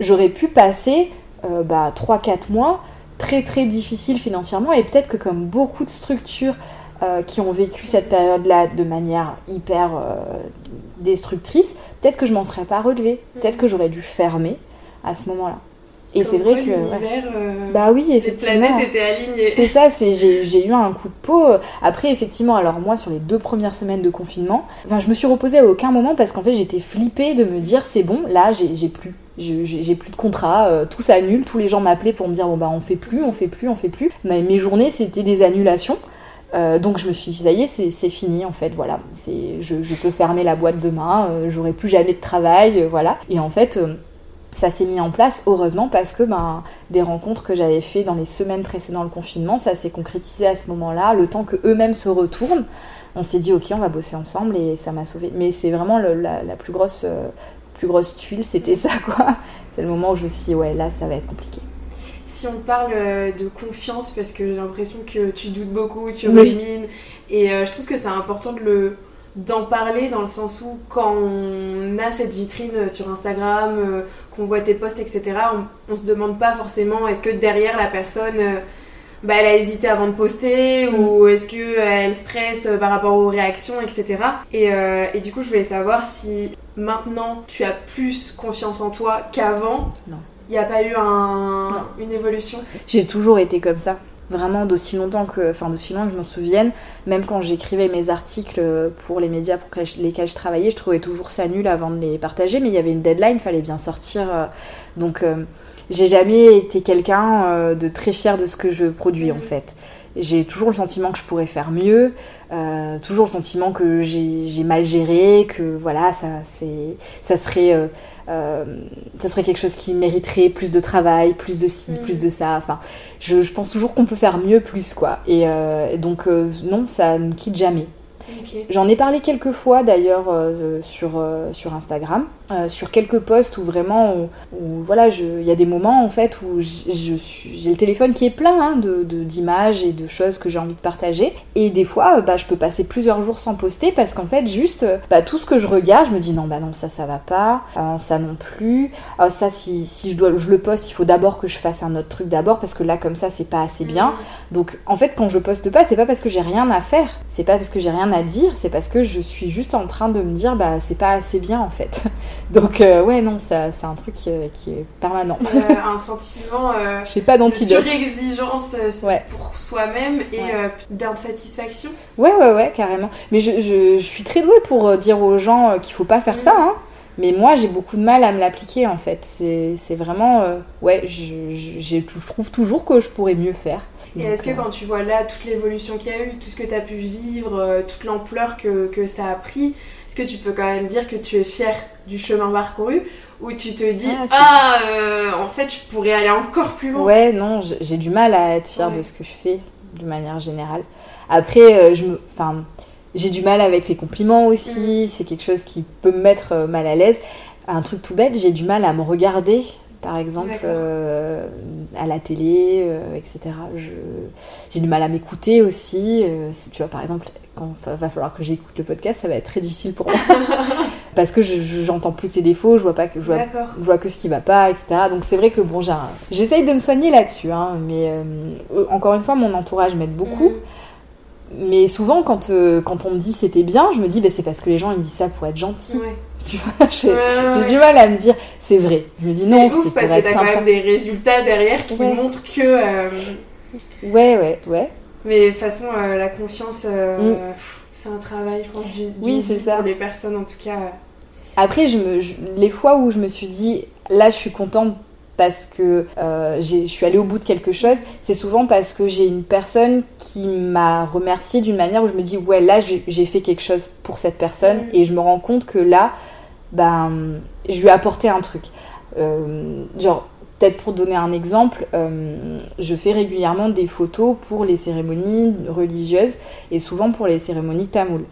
j'aurais pu passer euh, bah, 3-4 mois très très difficiles financièrement et peut-être que comme beaucoup de structures euh, qui ont vécu cette période-là de manière hyper destructrice, peut-être que je m'en serais pas relevée, peut-être que j'aurais dû fermer à ce moment-là. Et c'est vrai que. Euh, bah oui, effectivement. Les planètes étaient alignées. C'est ça, c'est, j'ai, eu un coup de peau. Après, effectivement, alors moi, sur les deux premières semaines de confinement, enfin, je me suis reposée à aucun moment parce qu'en fait, j'étais flippée de me dire c'est bon, là, j'ai, plus. J'ai, plus de contrat, euh, tout s'annule, tous les gens m'appelaient pour me dire bon bah on fait plus, on fait plus, on fait plus. Mais mes journées c'était des annulations. Euh, donc je me suis dit, ça y est, c'est fini en fait, voilà. Je, je, peux fermer la boîte demain, j'aurai plus jamais de travail, voilà. Et en fait, ça s'est mis en place, heureusement, parce que ben, des rencontres que j'avais fait dans les semaines précédant le confinement, ça s'est concrétisé à ce moment-là, le temps que eux-mêmes se retournent. On s'est dit, ok, on va bosser ensemble et ça m'a sauvé. Mais c'est vraiment la, plus, grosse, euh, plus grosse tuile, c'était [laughs] ça, quoi. C'est le moment où je me suis dit, ouais, là, ça va être compliqué. Si on parle euh, de confiance, parce que j'ai l'impression que tu doutes beaucoup, tu rumines, et euh, je trouve que c'est important de le d'en parler dans le sens où quand on a cette vitrine sur Instagram, euh, qu'on voit tes posts, etc., on, on, se demande pas forcément est-ce que derrière la personne, euh, bah, elle a hésité avant de poster mm. ou est-ce qu'elle stresse par rapport aux réactions, etc. Et, euh, et, du coup, je voulais savoir si maintenant tu as plus confiance en toi qu'avant. Non. Il n'y a pas eu un, une évolution? J'ai toujours été comme ça vraiment d'aussi longtemps que, enfin d'aussi loin que je m'en souvienne, même quand j'écrivais mes articles pour les médias pour lesquels je travaillais, je trouvais toujours ça nul avant de les partager, mais il y avait une deadline, fallait bien sortir. Euh, donc euh, j'ai jamais été quelqu'un euh, de très fier de ce que je produis en fait. J'ai toujours le sentiment que je pourrais faire mieux, toujours le sentiment que j'ai mal géré, que voilà, ça, ça serait euh, ça serait quelque chose qui mériterait plus de travail, plus de ci, mm. plus de ça. Enfin, je, pense toujours qu'on peut faire mieux, plus quoi. Et, euh, donc euh, non, ça ne quitte jamais. J'en ai parlé quelques fois d'ailleurs euh, sur, euh, sur Instagram, euh, sur quelques posts où vraiment, où, voilà, il y a des moments en fait où j'ai le téléphone qui est plein hein, de d'images et de choses que j'ai envie de partager. Et des fois, bah, je peux passer plusieurs jours sans poster parce qu'en fait, juste, bah, tout ce que je regarde, je me dis non, bah non, ça, ça va pas, ça non plus. ça, si, si je, dois, je le poste, il faut d'abord que je fasse un autre truc d'abord parce que là, comme ça, c'est pas assez bien. Mm. Donc, en fait, quand je poste pas, c'est pas parce que j'ai rien à faire, c'est pas parce que j'ai rien à dire, c'est parce que je suis juste en train de me dire bah c'est pas assez bien en fait. [laughs] Donc euh, ouais non, ça c'est un truc qui, est permanent. [laughs] un sentiment euh, pas de surexigence euh, pour soi-même et euh, d'insatisfaction. Ouais ouais ouais carrément. Mais je, je, suis très douée pour dire aux gens qu'il faut pas faire ça. Hein. Mais moi, j'ai beaucoup de mal à me l'appliquer en fait. C'est vraiment. ouais, je, je, trouve toujours que je pourrais mieux faire. Et est-ce que quand tu vois là toute l'évolution qu'il y a eu, tout ce que tu as pu vivre, euh, toute l'ampleur que, que, ça a pris, est-ce que tu peux quand même dire que tu es fier du chemin parcouru ou tu te dis ah, ah euh, en fait je pourrais aller encore plus loin? Ouais, non, j'ai du mal à être fière de ce que je fais de manière générale. Après, euh, je me, enfin, j'ai du mal avec les compliments aussi. Mm. C'est quelque chose qui peut me mettre mal à l'aise. Un truc tout bête, j'ai du mal à me regarder par exemple, euh, à la télé, euh, etc. J'ai du mal à m'écouter aussi. Euh, si tu vois, par exemple, quand va falloir que j'écoute le podcast, ça va être très difficile pour moi. [laughs] Parce que j'entends plus que les défauts, je vois, pas que, je vois, je vois que ce qui va pas, etc. Donc c'est vrai que bon, j'essaye de me soigner là-dessus. Hein, mais encore une fois, mon entourage m'aide beaucoup. Mm. Mais souvent, quand, quand on me dit c'était bien, je me dis bah, c'est parce que les gens ils disent ça pour être gentils. [laughs] Tu vois, j'ai du mal à me dire, c'est vrai. Je me dis non, c'est parce que t'as quand même des résultats derrière qui montrent que. Euh, ouais, ouais, ouais. Mais de toute façon, euh, la confiance, euh, mm. c'est un travail, je pense, du, oui, c'est ça. pour les personnes en tout cas. Après, je me, les fois où je me suis dit, là, je suis contente parce que je suis allée au bout de quelque chose, c'est souvent parce que j'ai une personne qui m'a remercié d'une manière où je me dis ouais là j'ai fait quelque chose pour cette personne mm. et je me rends compte que là ben, je lui ai apporté un truc. Euh, genre, peut-être pour donner un exemple, euh, je fais régulièrement des photos pour les cérémonies religieuses et souvent pour les cérémonies tamoules.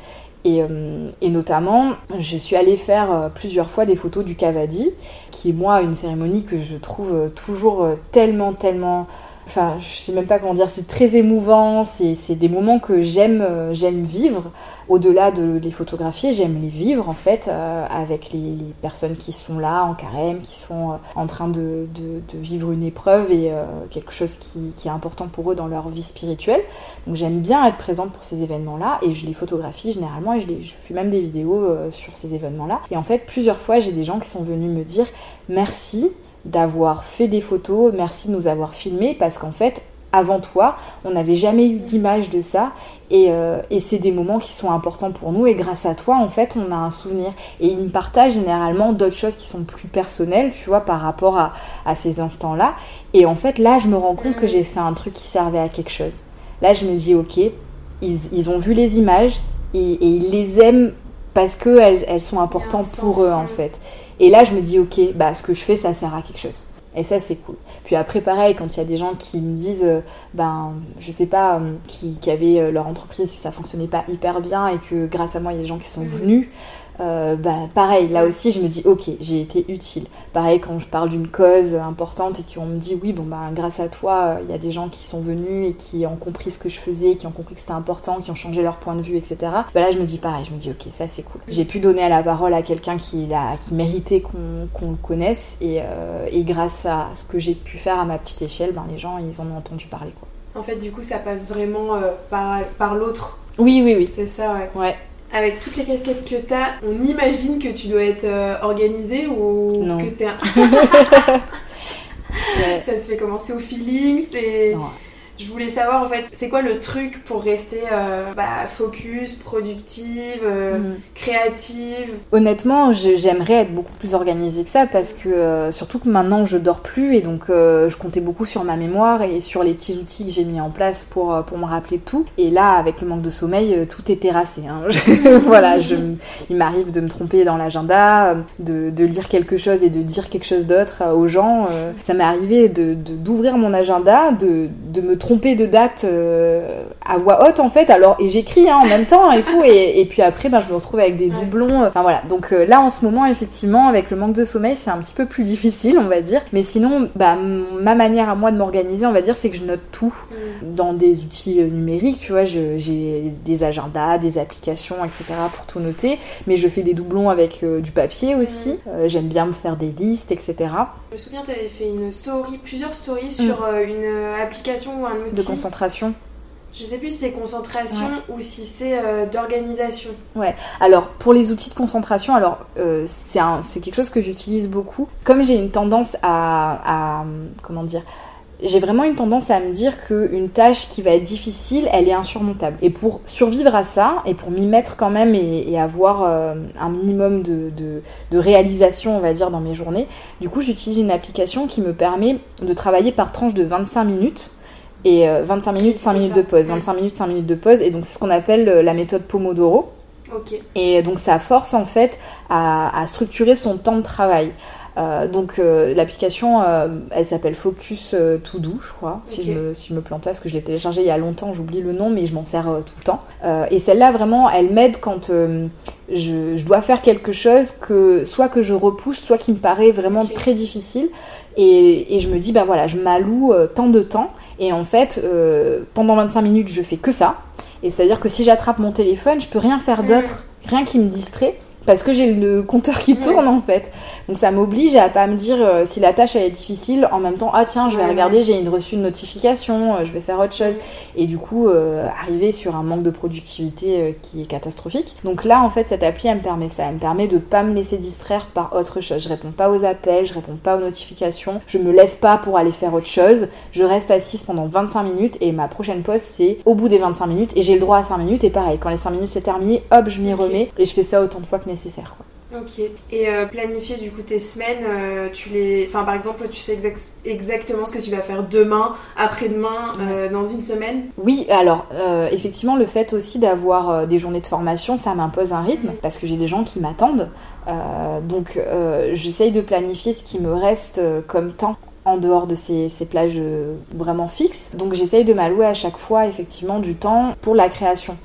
Et, euh, et, notamment, je suis allée faire plusieurs fois des photos du Kavadi, qui est moi une cérémonie que je trouve toujours tellement, tellement enfin, je sais même pas comment dire, c'est très émouvant, c'est des moments que j'aime euh, j'aime vivre. Au-delà de les photographier, j'aime les vivre en fait euh, avec les, personnes qui sont là en carême, qui sont euh, en train de, vivre une épreuve et quelque chose qui, est important pour eux dans leur vie spirituelle. Donc j'aime bien être présente pour ces événements-là et je les photographie généralement et je fais même des vidéos sur ces événements-là. Et en fait, plusieurs fois, j'ai des gens qui sont venus me dire merci d'avoir fait des photos, merci de nous avoir filmés, parce qu'en fait, avant toi, on n'avait jamais eu d'image de ça, euh, et, c'est des moments qui sont importants pour nous, et grâce à toi, en fait, on a un souvenir. Et ils me partagent généralement d'autres choses qui sont plus personnelles, tu vois, par rapport à, ces instants-là. Et en fait, là, je me rends compte que j'ai fait un truc qui servait à quelque chose. Là, je me dis, ok, ils, ont vu les images, et, ils les aiment parce qu'elles elles sont importantes pour eux, en fait. Et là, je me dis, ok, bah, ce que je fais, ça sert à quelque chose. Et ça, c'est cool. Puis après, pareil, quand il y a des gens qui me disent, euh, ben, je sais pas, euh, qui, qui, avaient euh, leur entreprise, ça fonctionnait pas hyper bien et que grâce à moi, il y a des gens qui sont mhm. venus, euh, bah, pareil, là aussi, je me dis, ok, j'ai été utile. Pareil, quand je parle d'une cause importante et qu'on me dit, oui, bon, bah, grâce à toi, il y a des gens qui sont venus et qui ont compris ce que je faisais, qui ont compris que c'était important, qui ont changé leur point de vue, etc. Bah, là, je me dis pareil, je me dis, ok, ça c'est cool. J'ai pu donner la parole à quelqu'un qui, qui méritait qu'on le connaisse et, euh, et, grâce à ce que j'ai pu faire à ma petite échelle, ben, les gens, ils en ont entendu parler. Quoi. En fait, du coup, ça passe vraiment euh, par, par l'autre. Oui, oui, oui. C'est ça, ouais. Ouais avec toutes les casquettes que tu as, on imagine que tu dois être euh, organisé ou que t'es un... [laughs] [laughs] Ça se fait commencer au feeling, c'est... Je voulais savoir en fait, c'est quoi le truc pour rester euh, bah, focus, productive, euh, mm. créative? Honnêtement, j'aimerais être beaucoup plus organisée que ça parce que euh, surtout que maintenant je dors plus et donc je comptais beaucoup sur ma mémoire et sur les petits outils que j'ai mis en place pour, pour me rappeler tout. Et là, avec le manque de sommeil, tout est terrassé. Hein. [laughs] [laughs] voilà, je, il m'arrive de me tromper dans l'agenda, de, de, lire quelque chose et de dire quelque chose d'autre aux gens. ça m'est arrivé d'ouvrir de, d'ouvrir mon agenda, de, de me tromper de date euh, à voix haute en fait. Alors et j'écris hein, en même temps et tout et, puis après ben, je me retrouve avec des doublons. Enfin voilà. Donc euh, là en ce moment effectivement avec le manque de sommeil c'est un petit peu plus difficile on va dire. Mais sinon bah ma manière à moi de m'organiser on va dire c'est que je note tout mm. dans des outils euh, numériques. Tu vois j'ai des agendas, des applications etc pour tout noter. Mais je fais des doublons avec du papier aussi. Mm. J'aime bien me faire des listes etc. Je me souviens tu avais fait une story, plusieurs stories sur mm. une application ou un de concentration je sais plus si c'est concentration ou si c'est euh, d'organisation. Ouais. Alors pour les outils de concentration, alors euh, c'est quelque chose que j'utilise beaucoup. Comme j'ai une tendance à, à comment dire, j'ai vraiment une tendance à me dire qu'une tâche qui va être difficile, elle est insurmontable. Et pour survivre à ça, et pour m'y mettre quand même et, avoir euh, un minimum de, de, de, réalisation, on va dire, dans mes journées, du coup j'utilise une application qui me permet de travailler par tranche de 25 minutes et 25 euh, minutes, 5 minutes de pause, 25 minutes, 5 minutes de pause, et donc c'est ce qu'on appelle euh, la méthode Pomodoro. Et donc ça force en fait à, structurer son temps de travail. Euh, donc l'application, elle s'appelle Focus To Do, je crois, si, je me, si je me plante pas, parce que je l'ai téléchargée il y a longtemps, j'oublie le nom, mais je m'en sers tout le temps. et celle-là, vraiment, elle m'aide quand je, je, dois faire quelque chose que soit que je repousse, soit qui me paraît vraiment très difficile. Et, et, je me dis, bah voilà, je m'alloue tant de temps. Et en fait, euh, pendant 25 minutes, je fais que ça. Et c'est-à-dire que si j'attrape mon téléphone, je peux rien faire d'autre, rien qui me distrait parce que j'ai le compteur qui tourne en fait. Donc ça m'oblige à pas me dire euh, si la tâche elle est difficile, en même temps ah tiens je vais regarder j'ai une reçu une notification, euh, je vais faire autre chose. Et du coup euh, arriver sur un manque de productivité qui est catastrophique. Donc là en fait cette appli elle me permet ça, elle me permet de pas me laisser distraire par autre chose. Je réponds pas aux appels, je réponds pas aux notifications, je me lève pas pour aller faire autre chose, je reste assise pendant 25 minutes et ma prochaine pause c'est au bout des 25 minutes et j'ai le droit à 5 minutes. Et pareil quand les 5 minutes c'est terminé hop je m'y remets. Et je fais ça autant de fois que nécessaire. Ok. Et euh, planifier du coup tes semaines, euh, tu les, enfin par exemple, tu sais exactement ce que tu vas faire demain, après-demain, euh, dans une semaine? Oui, alors effectivement, le fait aussi d'avoir des journées de formation, ça m'impose un rythme mm. parce que j'ai des gens qui m'attendent. donc j'essaye de planifier ce qui me reste comme temps en dehors de ces, ces plages vraiment fixes. Donc j'essaye de m'allouer à chaque fois effectivement du temps pour la création.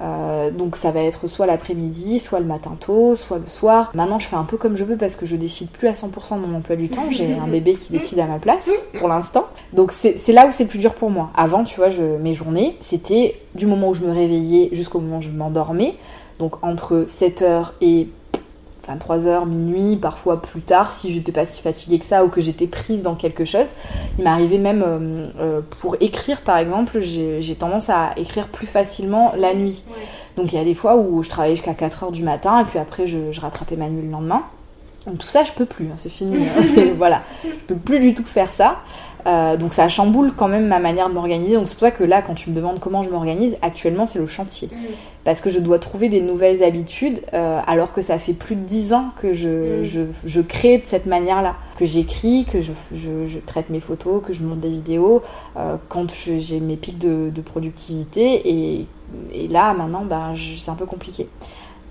Euh, donc ça va être soit l'après-midi, soit le matin tôt, soit le soir. Maintenant je fais un peu comme je veux parce que je décide plus à 100% de mon emploi du temps. J'ai un bébé qui décide à ma place pour l'instant. Donc c'est là où c'est le plus dur pour moi. Avant, tu vois, je, mes journées, c'était du moment où je me réveillais jusqu'au moment où je m'endormais. Donc entre 7h et 23h, minuit, parfois plus tard, si j'étais pas si fatiguée que ça ou que j'étais prise dans quelque chose. Il m'arrivait même euh, euh, pour écrire, par exemple, j'ai tendance à écrire plus facilement la nuit. Donc il y a des fois où je travaillais jusqu'à 4h du matin et puis après je, je rattrapais ma nuit le lendemain. Donc tout ça, je peux plus, hein, c'est fini. Hein, [laughs] voilà, je peux plus du tout faire ça. Euh, donc ça chamboule quand même ma manière de m'organiser. Donc c'est pour ça que là, quand tu me demandes comment je m'organise, actuellement c'est le chantier. Mm. Parce que je dois trouver des nouvelles habitudes, euh, alors que ça fait plus de 10 ans que je, mm. je, je crée de cette manière-là. Que j'écris, que je, je, traite mes photos, que je monte des vidéos, euh, quand j'ai mes pics de, de productivité. Et, et, là, maintenant, bah, c'est un peu compliqué.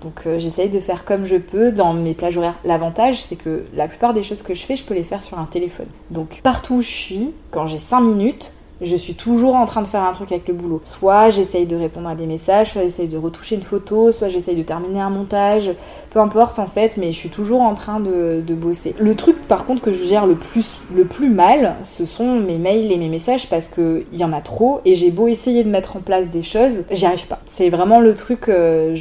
Donc euh, j'essaye de faire comme je peux dans mes plages horaires. L'avantage, c'est que la plupart des choses que je fais, je peux les faire sur un téléphone. Donc partout où je suis, quand j'ai 5 minutes, je suis toujours en train de faire un truc avec le boulot. Soit j'essaye de répondre à des messages, soit j'essaye de retoucher une photo, soit j'essaye de terminer un montage, peu importe en fait, mais je suis toujours en train de, bosser. Le truc par contre que je gère le plus, le plus mal, ce sont mes mails et mes messages parce qu'il y en a trop et j'ai beau essayer de mettre en place des choses, j'y arrive pas. C'est vraiment le truc, euh.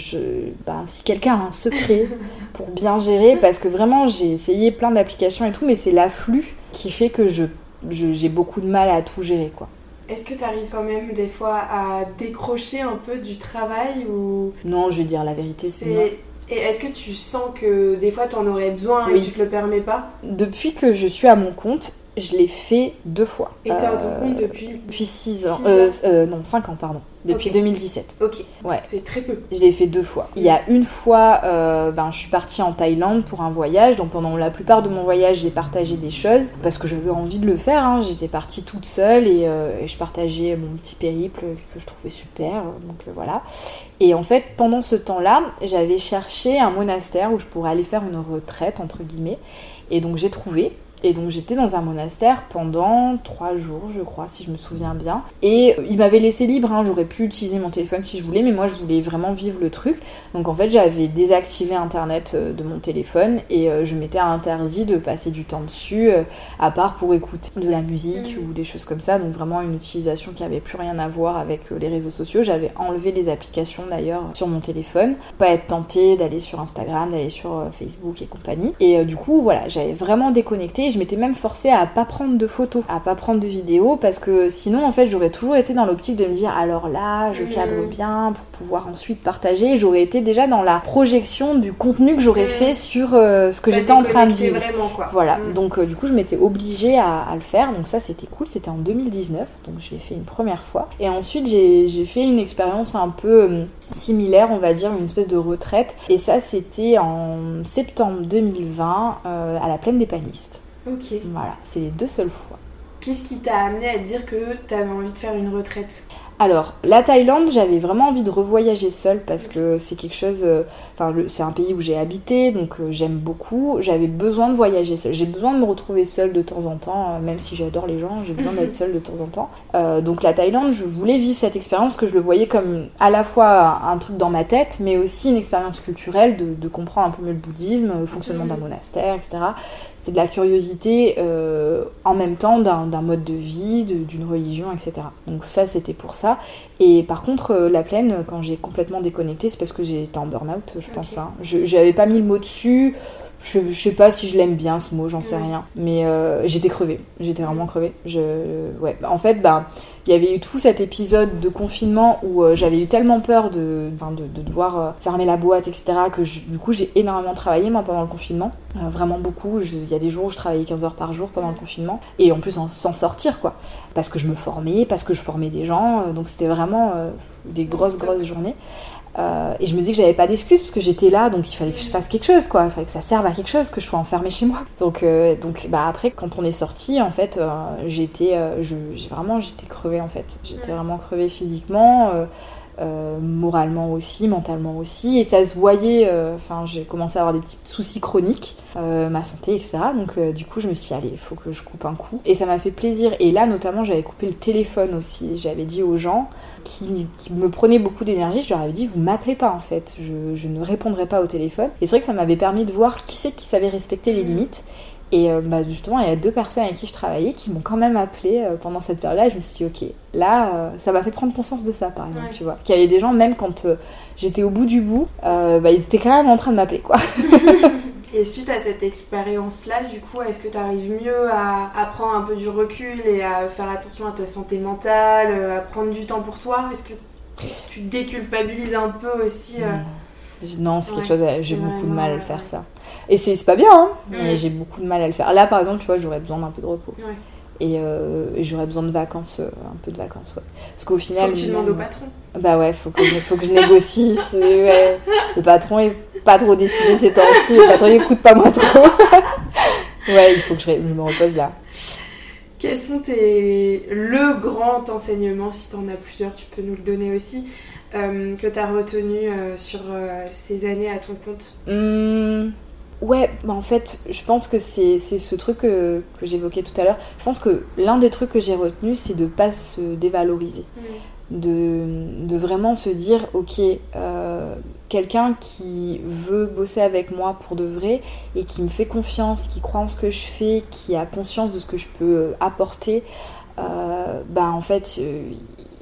Bah, si quelqu'un a un secret pour bien gérer, parce que vraiment j'ai essayé plein d'applications et tout, mais c'est l'afflux qui fait que je j'ai beaucoup de mal à tout gérer, quoi. Est-ce que tu arrives quand même des fois à décrocher un peu du travail ou? Non, je veux dire la vérité, c'est Et est-ce que tu sens que des fois tu en aurais besoin et tu te le permets pas? Depuis que je suis à mon compte, je l'ai fait deux fois. Et t'es compte depuis Depuis 6 ans. Euh, euh, non, 5 ans, pardon. Depuis 2017. Ok. Ouais. C'est très peu. Je l'ai fait deux fois. Il y a une fois, euh, ben, je suis partie en Thaïlande pour un voyage. Donc pendant la plupart de mon voyage, j'ai partagé des choses parce que j'avais envie de le faire. Hein. J'étais partie toute seule et, et, je partageais mon petit périple que je trouvais super. Donc voilà. Et en fait, pendant ce temps-là, j'avais cherché un monastère où je pourrais aller faire une retraite entre guillemets. Et donc j'ai trouvé. Et donc j'étais dans un monastère pendant trois jours, je crois, si je me souviens bien. Et il m'avait laissé libre, hein, j'aurais pu utiliser mon téléphone si je voulais, mais moi je voulais vraiment vivre le truc. Donc en fait j'avais désactivé Internet euh, de mon téléphone et euh, je m'étais interdit de passer du temps dessus, euh, à part pour écouter de la musique ou des choses comme ça. Donc vraiment une utilisation qui avait plus rien à voir avec les réseaux sociaux. J'avais enlevé les applications d'ailleurs sur mon téléphone. Pas être tentée d'aller sur Instagram, d'aller sur Facebook et compagnie. Et du coup voilà, j'avais vraiment déconnecté je m'étais même forcée à pas prendre de photos, à pas prendre de vidéos, parce que sinon, en fait, j'aurais toujours été dans l'optique de me dire alors là, je cadre bien pour pouvoir ensuite partager. J'aurais été déjà dans la projection du contenu que j'aurais fait sur euh, ce que j'étais en train de vivre. Vraiment, quoi. Voilà, mm. donc euh, du coup, je m'étais obligée à, le faire, donc ça, c'était cool. C'était en 2019, donc je l'ai fait une première fois. Et ensuite, j'ai fait une expérience un peu euh, similaire, on va dire, une espèce de retraite. Et ça, c'était en septembre 2020 à la plaine des Palmistes. Ok. Voilà, c'est les deux seules fois. Qu'est-ce qui t'a amené à dire que tu avais envie de faire une retraite? Alors, la Thaïlande, j'avais vraiment envie de revoyager seule parce que c'est quelque chose. Euh, enfin, c'est un pays où j'ai habité, donc euh, j'aime beaucoup. J'avais besoin de voyager seule. J'ai besoin de me retrouver seule de temps en temps, euh, même si j'adore les gens, j'ai besoin d'être seule de temps en temps. donc, la Thaïlande, je voulais vivre cette expérience que je le voyais comme à la fois un truc dans ma tête, mais aussi une expérience culturelle de, de comprendre un peu mieux le bouddhisme, le fonctionnement d'un monastère, etc c'est de la curiosité en même temps d'un mode de vie, d'une religion, etc. Donc ça, c'était pour ça. Et par contre, euh, la plaine, quand j'ai complètement déconnecté, c'est parce que j'étais en burn-out, je pense. Hein. Je n'avais pas mis le mot dessus. Je, je sais pas si je l'aime bien ce mot, j'en sais rien. Mais euh, j'étais crevée. J'étais vraiment crevée. Je, ouais. En fait, bah, il y avait eu tout cet épisode de confinement où euh, j'avais eu tellement peur de, de, devoir euh, fermer la boîte, etc., que du coup j'ai énormément travaillé moi pendant le confinement. vraiment beaucoup. Il y a des jours où je travaillais 15 heures par jour pendant le confinement. Et en plus sans sortir, quoi. Parce que je me formais, parce que je formais des gens. donc c'était vraiment des grosses, grosses journées. Euh, et je me dis que j'avais pas d'excuses parce que j'étais là, donc il fallait que je fasse quelque chose, quoi. Il fallait que ça serve à quelque chose, que je sois enfermée chez moi. Donc, euh, donc bah après, quand on est sorti, en fait, euh, j'étais, j'ai vraiment, j'étais crevée en fait. J'étais vraiment crevée physiquement. Euh, moralement aussi, mentalement aussi, et ça se voyait, euh, enfin j'ai commencé à avoir des petits soucis chroniques, euh, ma santé, etc. Donc du coup je me suis dit allez, il faut que je coupe un coup. Et ça m'a fait plaisir. Et là notamment j'avais coupé le téléphone aussi. J'avais dit aux gens qui, me prenaient beaucoup d'énergie, je leur avais dit vous m'appelez pas en fait, je, je ne répondrai pas au téléphone. Et c'est vrai que ça m'avait permis de voir qui c'est qui savait respecter les limites et euh, bah, justement, il y a deux personnes avec qui je travaillais qui m'ont quand même appelé euh, pendant cette période-là. Je me suis dit, ok, là, euh, ça m'a fait prendre conscience de ça, par exemple, tu vois. Qu'il y avait des gens, même quand j'étais au bout du bout, bah, ils étaient quand même en train de m'appeler, quoi. [laughs] et suite à cette expérience-là, du coup, est-ce que tu arrives mieux à, à, prendre un peu du recul et à faire attention à ta santé mentale, à prendre du temps pour toi? Est-ce que tu déculpabilises un peu aussi non, c'est quelque chose, j'ai beaucoup de mal à le faire ça. Et c'est pas bien, hein, mais j'ai beaucoup de mal à le faire. Là, par exemple, tu vois, j'aurais besoin d'un peu de repos. Euh, et, j'aurais besoin de vacances, euh, un peu de vacances, ouais. Parce qu'au final. Faut que tu demandes au patron. Bah ouais, faut que je, faut que je négocie. Le patron est pas trop décidé ces temps-ci. Le patron il écoute pas moi trop. [laughs] ouais, il faut que je, je me repose là. Quels sont tes. le grand enseignement, si tu en as plusieurs, tu peux nous le donner aussi, euh, que tu as retenu euh, sur euh, ces années à ton compte mmh, Ouais, bah en fait, je pense que c'est ce truc que, que j'évoquais tout à l'heure. Je pense que l'un des trucs que j'ai retenu, c'est de ne pas se dévaloriser. Mmh. De, de, vraiment se dire, ok, quelqu'un qui veut bosser avec moi pour de vrai et qui me fait confiance, qui croit en ce que je fais, qui a conscience de ce que je peux apporter, bah en fait,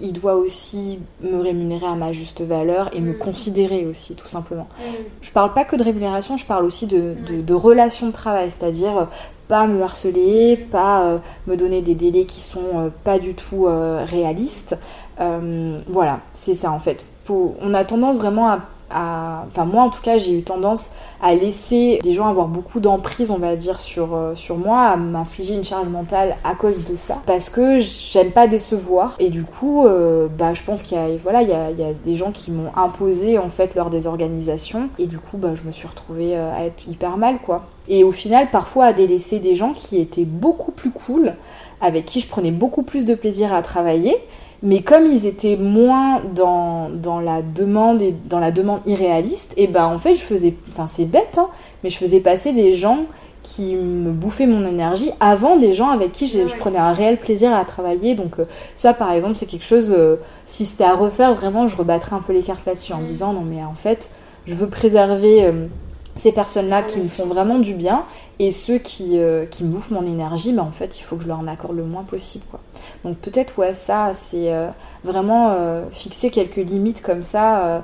il doit aussi me rémunérer à ma juste valeur et me mm. considérer aussi, tout simplement. Mm. Je parle pas que de rémunération, je parle aussi de, de, relations de travail, c'est-à-dire euh, pas me harceler, pas euh, me donner des délais qui sont euh, pas du tout réalistes. voilà, c'est ça en fait. Faut, on a tendance vraiment à Moi en tout cas, j'ai eu tendance à laisser des gens avoir beaucoup d'emprise, on va dire, sur, euh, sur moi, à m'infliger une charge mentale à cause de ça. Parce que j'aime pas décevoir. Et du coup, euh, bah, je pense qu'il y, a, voilà, y a des gens qui m'ont imposé en fait leur désorganisation. Et du coup, bah, je me suis retrouvée euh, à être hyper mal, quoi. Et au final, parfois à délaisser des gens qui étaient beaucoup plus cool, avec qui je prenais beaucoup plus de plaisir à travailler mais comme ils étaient moins dans, dans la demande et dans la demande irréaliste, et ben en fait je faisais, enfin c'est bête, hein, mais je faisais passer des gens qui me bouffaient mon énergie avant des gens avec qui je, prenais un réel plaisir à travailler. Donc euh, ça par exemple c'est quelque chose, euh, si c'était à refaire vraiment je rebattrais un peu les cartes là-dessus en mm. disant non mais en fait je veux préserver... Euh, ces personnes-là qui me font vraiment du bien et ceux qui, qui me bouffent mon énergie, bah, en fait, il faut que je leur en accorde le moins possible. Quoi. Donc peut-être, ouais, ça, c'est euh, vraiment euh, fixer quelques limites comme ça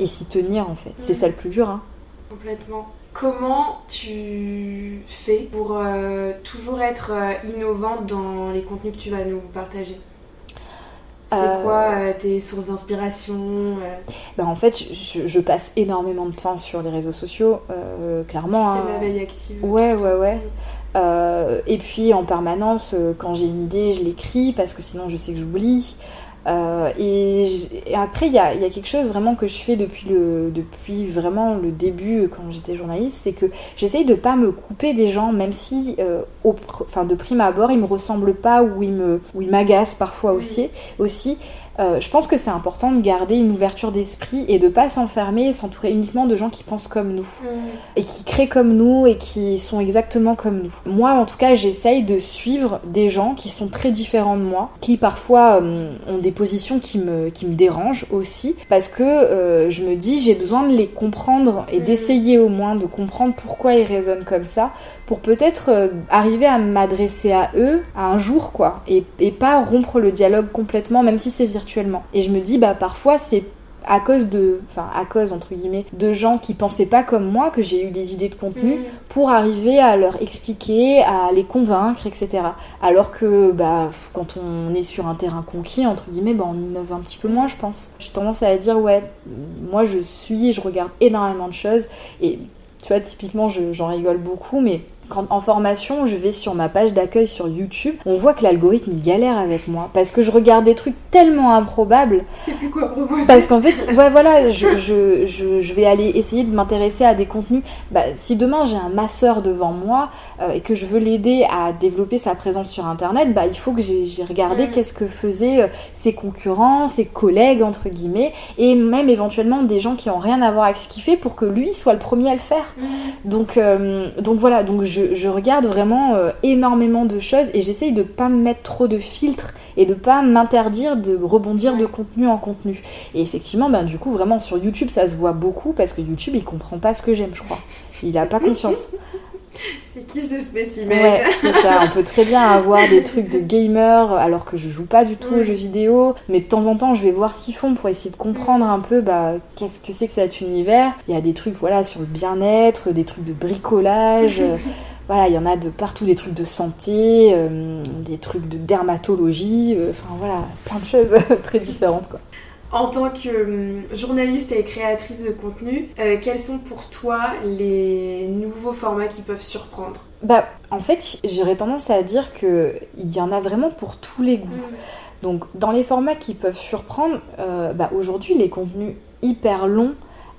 et s'y tenir, en fait. C'est ça le plus dur. Hein. Complètement. Comment tu fais pour toujours être innovante dans les contenus que tu vas nous partager? C'est euh, quoi euh, tes sources d'inspiration euh? Bah En fait, je, passe énormément de temps sur les réseaux sociaux, clairement. Tu fais hein. la veille active. Ouais, ouais, ouais. Et puis en permanence, quand j'ai une idée, je l'écris parce que sinon je sais que j'oublie. Euh, et, après, il y a, quelque chose vraiment que je fais depuis, le, depuis vraiment le début, quand j'étais journaliste, c'est que j'essaye de pas me couper des gens, même si, euh, au, enfin, de prime abord, ils me ressemblent pas ou ils m'agacent parfois aussi. aussi euh, je pense que c'est important de garder une ouverture d'esprit et de pas s'enfermer et s'entourer uniquement de gens qui pensent comme nous mm. et qui créent comme nous et qui sont exactement comme nous. Moi, en tout cas, j'essaye de suivre des gens qui sont très différents de moi, qui parfois euh, ont des positions qui me, qui me dérangent aussi, parce que euh, je me dis j'ai besoin de les comprendre et mm. d'essayer au moins de comprendre pourquoi ils raisonnent comme ça pour peut-être euh, arriver à m'adresser à eux à un jour, quoi, et, et pas rompre le dialogue complètement, même si c'est virtuellement. Et je me dis, bah parfois c'est à cause de, enfin à cause entre guillemets, de gens qui pensaient pas comme moi que j'ai eu des idées de contenu mm. pour arriver à leur expliquer, à les convaincre, etc. Alors que bah quand on est sur un terrain conquis entre guillemets, bah on innove un petit peu moins, je pense. J'ai tendance à dire ouais, moi je suis, je regarde énormément de choses et tu vois typiquement j'en rigole beaucoup, mais quand en formation, je vais sur ma page d'accueil sur YouTube, on voit que l'algorithme galère avec moi parce que je regarde des trucs tellement improbables. C'est plus quoi proposer. Parce qu'en fait, [laughs] ouais, voilà, je, je, je, je vais aller essayer de m'intéresser à des contenus. Bah, si demain j'ai un masseur devant moi euh, et que je veux l'aider à développer sa présence sur Internet, bah, il faut que j'ai regardé Mm. qu'est-ce que faisaient euh, ses concurrents, ses collègues, entre guillemets, et même éventuellement des gens qui ont rien à voir avec ce qu'il fait pour que lui soit le premier à le faire. Donc, euh, donc voilà, donc je, je regarde vraiment euh, énormément de choses et j'essaye de pas me mettre trop de filtres et de pas m'interdire de rebondir de contenu en contenu. Et effectivement, ben, du coup, vraiment sur YouTube, ça se voit beaucoup parce que YouTube, il comprend pas ce que j'aime, je crois. Il a pas [laughs] conscience. [laughs] C'est qui ce spécimen Ouais, c'est ça. On peut très bien avoir des trucs de gamer alors que je joue pas du tout aux Ouais. jeux vidéo, mais de temps en temps, je vais voir ce qu'ils font pour essayer de comprendre un peu bah, qu'est-ce que c'est que cet univers. Il y a des trucs voilà sur le bien-être, des trucs de bricolage. euh, [laughs] Voilà, il y en a de partout, des trucs de santé, euh, des trucs de dermatologie, euh, enfin voilà, plein de choses [laughs] très différentes quoi. En tant que hum, journaliste et créatrice de contenu, euh, quels sont pour toi les nouveaux formats qui peuvent surprendre? Bah, en fait, j'aurais tendance à dire que il y en a vraiment pour tous les goûts. Donc, dans les formats qui peuvent surprendre, euh, bah, aujourd'hui, les contenus hyper longs,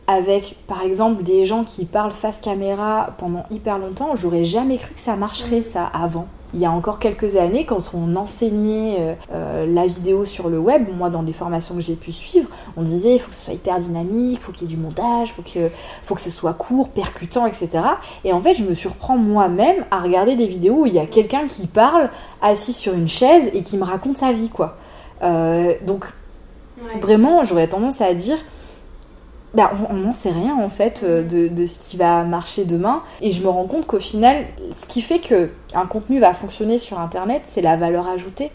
avec par exemple des gens qui parlent face caméra pendant hyper longtemps, j'aurais jamais cru que ça marcherait ça avant. Il y a encore quelques années, quand on enseignait euh, euh, la vidéo sur le web, moi dans des formations que j'ai pu suivre, on disait il faut que ce soit hyper dynamique, il faut qu'il y ait du montage, il faut que, faut que ce soit court, percutant, etc. Et en fait, je me surprends moi-même à regarder des vidéos où il y a quelqu'un qui parle assis sur une chaise et qui me raconte sa vie, quoi. Euh, donc Ouais. vraiment, j'aurais tendance à dire, bah, on n'en sait rien en fait euh, de, ce qui va marcher demain. Et je me rends compte qu'au final, ce qui fait que un contenu va fonctionner sur Internet, c'est la valeur ajoutée.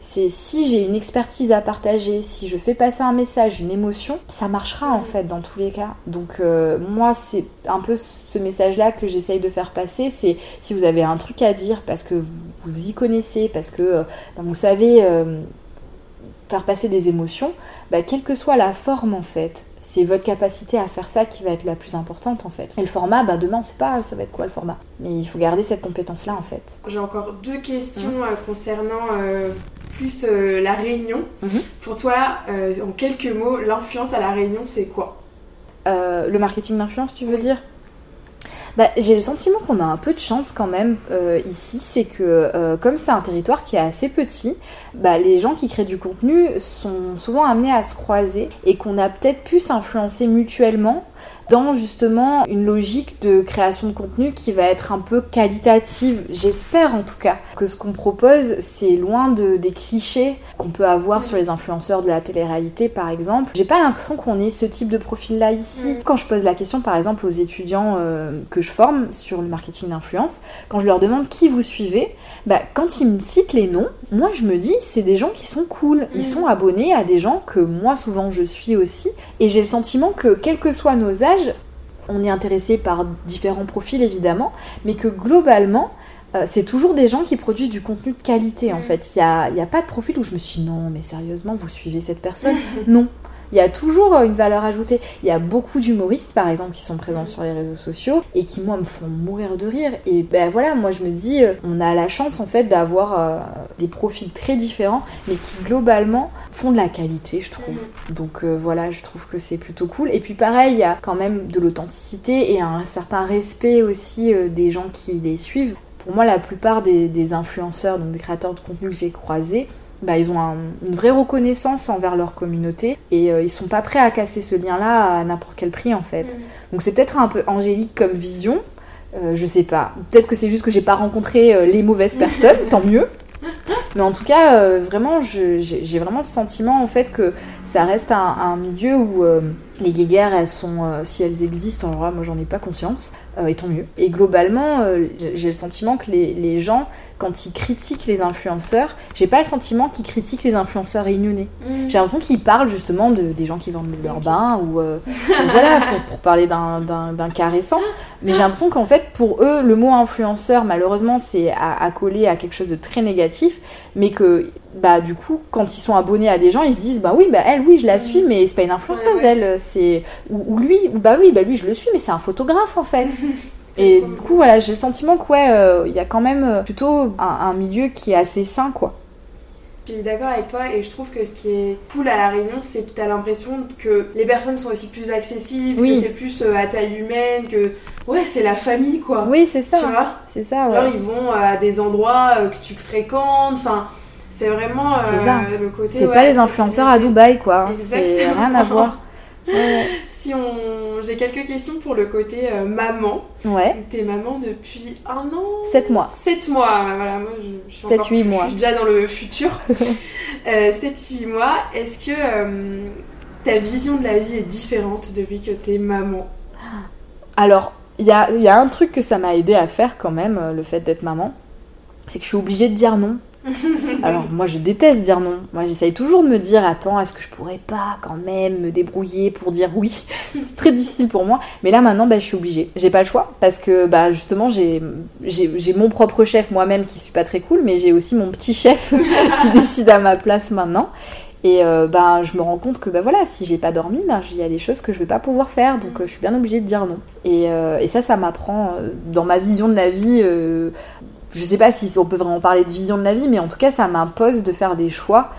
C'est si j'ai une expertise à partager, si je fais passer un message, une émotion, ça marchera en fait dans tous les cas. Donc euh, moi, c'est un peu ce message-là que j'essaye de faire passer. C'est si vous avez un truc à dire parce que vous, y connaissez, parce que euh, vous savez faire passer des émotions, bah, quelle que soit la forme en fait, c'est votre capacité à faire ça qui va être la plus importante en fait. Et le format, bah, demain on sait pas ça va être quoi le format. Mais il faut garder cette compétence là en fait. J'ai encore deux questions euh, concernant euh, plus euh, la réunion. Mhm. Pour toi, euh, en quelques mots, l'influence à la réunion, c'est quoi? Le marketing d'influence, tu veux Oui. dire? Bah, J'ai le sentiment qu'on a un peu de chance quand même euh, ici, c'est que euh, comme c'est un territoire qui est assez petit, bah, les gens qui créent du contenu sont souvent amenés à se croiser et qu'on a peut-être pu s'influencer mutuellement dans justement une logique de création de contenu qui va être un peu qualitative, j'espère en tout cas, que ce qu'on propose c'est loin de, des clichés qu'on peut avoir sur les influenceurs de la télé-réalité par exemple. J'ai pas l'impression qu'on ait ce type de profil là ici. Mm. Quand je pose la question par exemple aux étudiants euh, que je forme sur le marketing d'influence, quand je leur demande qui vous suivez, bah, quand ils me citent les noms, moi je me dis c'est des gens qui sont cool, ils Mm. sont abonnés à des gens que moi souvent je suis aussi et j'ai le sentiment que quels que soient nos âges, on est intéressé par différents profils évidemment, mais que globalement euh, c'est toujours des gens qui produisent du contenu de qualité en Mm. fait. Il n'y a, y a pas de profil où je me suis dit, non mais sérieusement vous suivez cette personne? Non. Il y a toujours euh, une valeur ajoutée. Il y a beaucoup d'humoristes, par exemple, qui sont présents sur les réseaux sociaux et qui, moi, me font mourir de rire. Et ben voilà, moi, je me dis, euh, on a la chance, en fait, d'avoir euh, des profils très différents, mais qui, globalement, font de la qualité, je trouve. Donc euh, voilà, je trouve que c'est plutôt cool. Et puis, pareil, il y a quand même de l'authenticité et un certain respect aussi euh, des gens qui les suivent. Pour moi, la plupart des, des influenceurs, donc des créateurs de contenu que j'ai croisés, bah, ils ont un- une vraie reconnaissance envers leur communauté et euh, ils sont pas prêts à casser ce lien-là à n'importe quel prix en fait. Donc c'est peut-être un peu angélique comme vision, euh, je sais pas. Peut-être que c'est juste que j'ai pas rencontré euh, les mauvaises personnes, [laughs] tant mieux. Mais en tout cas, euh, vraiment, j'ai vraiment ce sentiment en fait que ça reste un, un milieu où euh, les guéguerres, elles sont, si elles existent, alors là, moi j'en ai pas conscience, euh, et tant mieux. Et globalement, euh, j'ai le sentiment que les, les gens, quand ils critiquent les influenceurs, j'ai pas le sentiment qu'ils critiquent les influenceurs réunionnais. J'ai l'impression qu'ils parlent justement de, des gens qui vendent leur bain ou euh, [laughs] voilà pour, pour parler d'un- cas récent. Mais j'ai l'impression qu'en fait pour eux le mot influenceur malheureusement c'est à, à coller à quelque chose de très négatif, mais que bah du coup quand ils sont abonnés à des gens ils se disent bah oui bah elle oui je la suis mais c'est pas une influenceuse Ouais, ouais. elle c'est ou, ou lui ou bah oui bah lui je le suis mais c'est un photographe en fait. [laughs] [laughs] Et du coup, voilà, j'ai le sentiment que, ouais, il y a quand même plutôt un, milieu qui est assez sain, quoi. Je suis d'accord avec toi et je trouve que ce qui est cool à La Réunion, c'est que tu as l'impression que les personnes sont aussi plus accessibles, que c'est plus à taille humaine, que ouais, c'est la famille quoi. Oui, c'est ça. Tu vois? C'est ça, ouais. Alors ils vont à des endroits que tu fréquentes, enfin. C'est vraiment le côté. C'est pas les influenceurs à Dubaï, quoi. C'est rien à voir. [laughs] [laughs] si on, j'ai quelques questions pour le côté euh, maman. Ouais. T'es maman depuis un an? Sept mois. Sept mois. Voilà, moi je, suis 7, 8 mois. [laughs] déjà dans le futur. [laughs] euh, 7 8 mois. Est-ce que euh, ta vision de la vie est différente depuis que t'es maman? Alors, il y a, y a, un truc que ça m'a aidé à faire quand même, euh, le fait d'être maman. C'est que je suis obligée de dire non [laughs] Alors moi je déteste dire non. Moi j'essaye toujours de me dire attends est-ce que je pourrais pas quand même me débrouiller pour dire oui? [laughs] c'est très difficile pour moi. Mais là maintenant bah, je suis obligée. J'ai pas le choix parce que bah justement j'ai mon propre chef moi-même qui suis pas très cool mais j'ai aussi mon petit chef [laughs] qui décide à ma place maintenant. Et euh, bah, je me rends compte que bah, voilà, si j'ai pas dormi, bah, il y a des choses que je vais pas pouvoir faire, donc euh, je suis bien obligée de dire non. Et, euh, et ça, ça m'apprend dans ma vision de la vie je sais pas si on peut vraiment parler de vision de la vie, mais en tout cas, ça m'impose de faire des choix.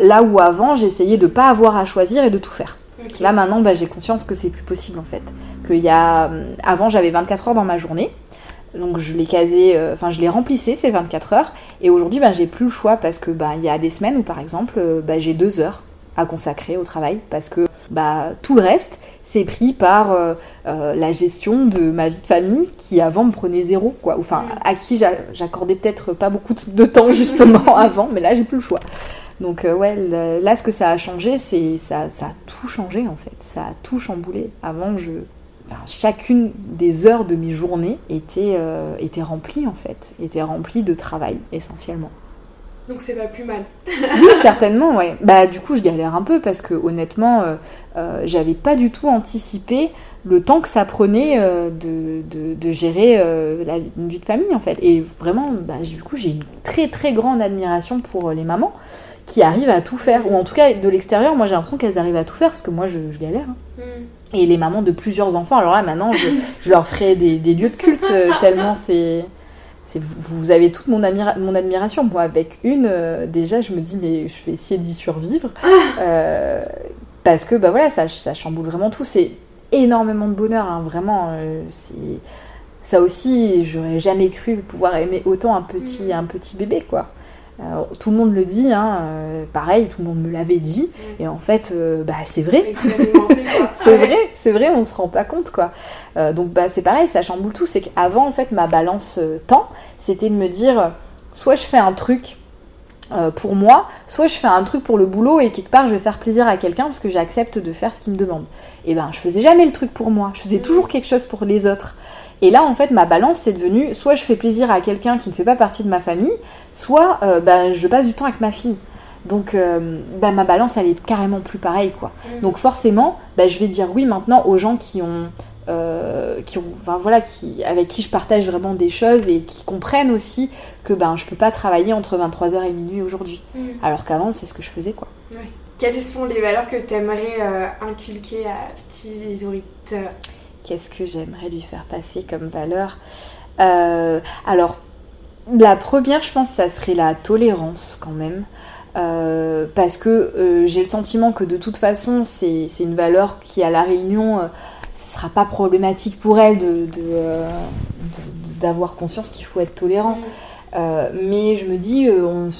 Là où avant, j'essayais de pas avoir à choisir et de tout faire. Là maintenant, bah, j'ai conscience que c'est plus possible en fait. Que y a... Euh, avant, j'avais 24 heures dans ma journée. Donc je les casais, euh, enfin je les remplissais ces 24 heures. Et aujourd'hui, bah, j'ai plus le choix parce que bah, il y a des semaines où par exemple, euh, j'ai deux heures à consacrer au travail parce que bah, tout le reste, c'est pris par euh, euh, la gestion de ma vie de famille qui avant me prenait zéro, quoi. Enfin, mm. à qui j'accordais peut-être pas beaucoup de temps [laughs] justement avant, mais là j'ai plus le choix. Donc euh, ouais, là ce que ça a changé, c'est ça, ça a tout changé en fait, ça a tout chamboulé. Avant, je, chacune des heures de mes journées était, était remplie en fait, était remplie de travail essentiellement. Donc c'est pas plus mal. [laughs] oui, certainement, ouais. Bah du coup, je galère un peu parce que honnêtement, euh, euh, j'avais pas du tout anticipé le temps que ça prenait euh, de, de, gérer la, une vie de famille en fait. Et vraiment, bah, du coup, j'ai une très très grande admiration pour les mamans qui arrivent à tout faire. Ou en tout cas, de l'extérieur, moi j'ai l'impression qu'elles arrivent à tout faire parce que moi je, galère. Hein. Hmm. Et les mamans de plusieurs enfants, alors là maintenant, je, je leur ferai des, des lieux de culte tellement c'est vous avez toute mon, mon admiration. Moi, avec une, euh, déjà, je me dis, mais je vais essayer d'y survivre. Ah. Euh, parce que, bah voilà, ça, ça chamboule vraiment tout. C'est énormément de bonheur, hein, vraiment. Euh, ça aussi, j'aurais jamais cru pouvoir aimer autant un petit, mm. un petit bébé, quoi tout le monde le dit, hein, euh, pareil, tout le monde me l'avait dit, mm. et en fait, euh, bah, c'est vrai. [laughs] c'est vrai, c'est vrai, on se rend pas compte, quoi. Euh, donc, bah, c'est pareil, ça chamboule tout. C'est qu'avant, en fait, ma balance temps, c'était de me dire, soit je fais un truc pour moi, soit je fais un truc pour le boulot et quelque part je vais faire plaisir à quelqu'un parce que j'accepte de faire ce qu'il me demande. Et ben je faisais jamais le truc pour moi, je faisais mm. toujours quelque chose pour les autres. Et là, en fait, ma balance, c'est devenu soit je fais plaisir à quelqu'un qui ne fait pas partie de ma famille, soit euh, bah, je passe du temps avec ma fille. Donc, euh, bah, ma balance, elle est carrément plus pareille, quoi. Mm. Donc, forcément, bah, je vais dire oui maintenant aux gens qui ont. Euh, qui ont, enfin voilà, qui, avec qui je partage vraiment des choses et qui comprennent aussi que ben je peux pas travailler entre 23h et minuit aujourd'hui. Mm. Alors qu'avant c'est ce que je faisais quoi. Quelles sont les valeurs que tu aimerais inculquer à petit Isorite Qu'est-ce que j'aimerais lui faire passer comme valeur euh, Alors, la première, je pense, ça serait la tolérance quand même. Euh, parce que euh, j'ai le sentiment que de toute façon, c'est une valeur qui, à La Réunion, ce sera pas problématique pour elle d'avoir conscience qu'il faut être tolérant. Mais je me dis, on,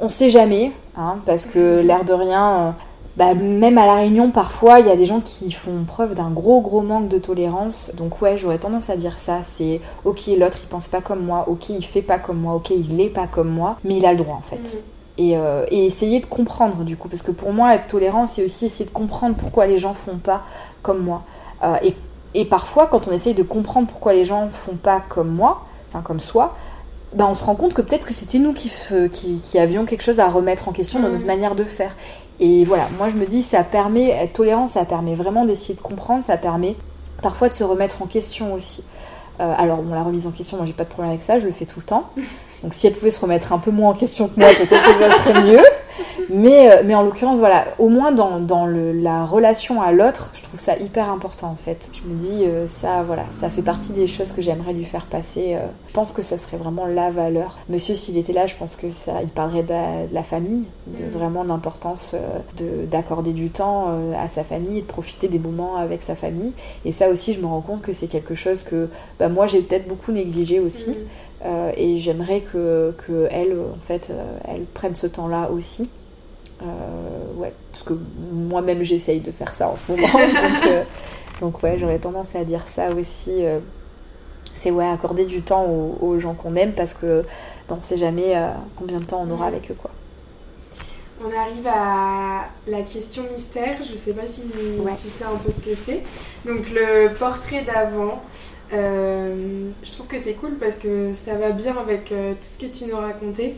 on sait jamais, hein, parce que l'air de rien, bah, même à La Réunion, parfois, il y a des gens qui font preuve d'un gros, gros manque de tolérance. Donc, ouais, j'aurais tendance à dire ça. C'est ok, l'autre, il pense pas comme moi. Ok, il fait pas comme moi. Ok, il est pas comme moi. Mais il a le droit, en fait. Et, euh, et, essayer de comprendre, du coup. Parce que pour moi, être tolérant, c'est aussi essayer de comprendre pourquoi les gens font pas comme moi. Euh, et, et, parfois, quand on essaye de comprendre pourquoi les gens font pas comme moi, enfin, comme soi, bah, on se rend compte que peut-être que c'était nous qui, qui, qui, avions quelque chose à remettre en question dans notre mhm. manière de faire. Et voilà, moi je me dis, ça permet, être tolérant, ça permet vraiment d'essayer de comprendre, ça permet parfois de se remettre en question aussi. Euh, alors, bon, la remise en question, moi j'ai pas de problème avec ça, je le fais tout le temps. [laughs] Donc si elle pouvait se remettre un peu moins en question que moi, peut-être que ça serait mieux. Mais, euh, mais en l'occurrence, voilà, au moins dans, dans le, la relation à l'autre, je trouve ça hyper important en fait. Je me dis, euh, ça, voilà, ça fait partie des choses que j'aimerais lui faire passer. Euh. je pense que ça serait vraiment la valeur. Monsieur, s'il était là, je pense que ça, il parlerait de la, famille, de mm. vraiment l'importance d'accorder du temps à sa famille et de profiter des moments avec sa famille. Et ça aussi, je me rends compte que c'est quelque chose que bah, moi j'ai peut-être beaucoup négligé aussi. Mm. Et j'aimerais que, que, elle, en fait, elle prenne ce temps-là aussi. Euh, ouais, parce que moi-même j'essaye de faire ça en ce moment. [laughs] Euh, donc, ouais, j'aurais tendance à dire ça aussi. Euh, c'est ouais, accorder du temps aux, gens qu'on aime parce que ben, on sait jamais combien de temps on aura avec eux. quoi. On arrive à la question mystère. Je sais pas si tu sais un peu ce que c'est. Donc le portrait d'avant. Je trouve que c'est cool parce que ça va bien avec tout ce que tu nous racontais.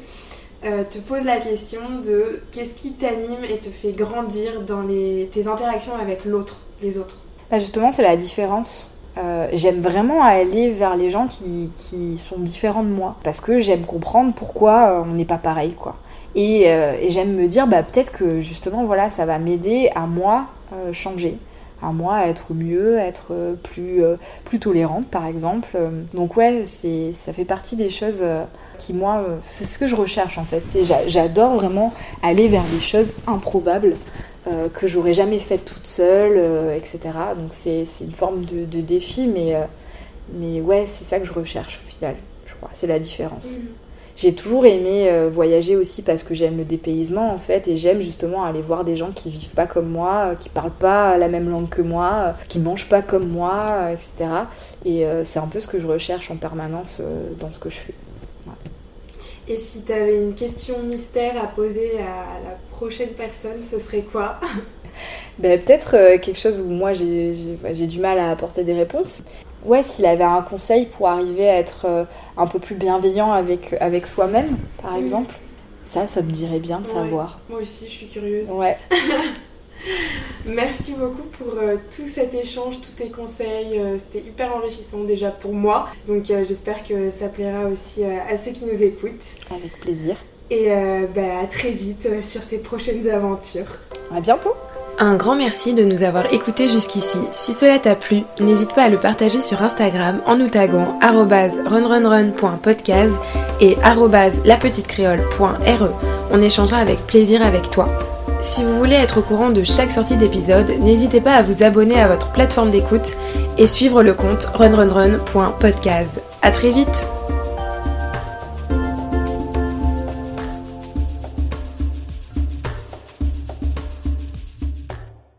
Euh, te pose la question de qu'est-ce qui t'anime et te fait grandir dans les, tes interactions avec l'autre, les autres bah Justement, c'est la différence. Euh, j'aime vraiment aller vers les gens qui, qui, sont différents de moi parce que j'aime comprendre pourquoi euh, on n'est pas pareil quoi. Et, et j'aime me dire bah peut-être que justement voilà ça va m'aider à moi changer à moi à être mieux, à être plus, plus tolérante par exemple. Donc ouais, c'est, ça fait partie des choses qui moi, euh, c'est ce que je recherche en fait. J'adore vraiment aller vers des choses improbables euh, que j'aurais jamais faites toute seule, euh, etc. Donc c'est une forme de, défi, mais, mais ouais, c'est ça que je recherche au final, je crois. C'est la différence. Mm. J'ai toujours aimé voyager aussi parce que j'aime le dépaysement en fait et j'aime justement aller voir des gens qui vivent pas comme moi, qui parlent pas la même langue que moi, qui mangent pas comme moi, etc. Et c'est un peu ce que je recherche en permanence dans ce que je fais. Et si tu avais une question mystère à poser à la prochaine personne, ce serait quoi? Ben, Peut-être euh, quelque chose où moi j'ai du mal à apporter des réponses. Ouais, s'il avait un conseil pour arriver à être euh, un peu plus bienveillant avec, avec soi-même, par exemple, ça, ça me dirait bien de savoir. Moi aussi, je suis curieuse. Ouais. [laughs] Merci beaucoup pour euh, tout cet échange, tous tes conseils. Euh, c'était hyper enrichissant déjà pour moi. Donc j'espère que ça plaira aussi à ceux qui nous écoutent. Avec plaisir. Et bah, à très vite sur tes prochaines aventures. À bientôt. Un grand merci de nous avoir écoutés jusqu'ici. Si cela t'a plu, n'hésite pas à le partager sur Instagram en nous taguant runrunrun.podcast et lapetitecréole.re. On échangera avec plaisir avec toi. Si vous voulez être au courant de chaque sortie d'épisode, n'hésitez pas à vous abonner à votre plateforme d'écoute et suivre le compte runrunrun.podcast. A très vite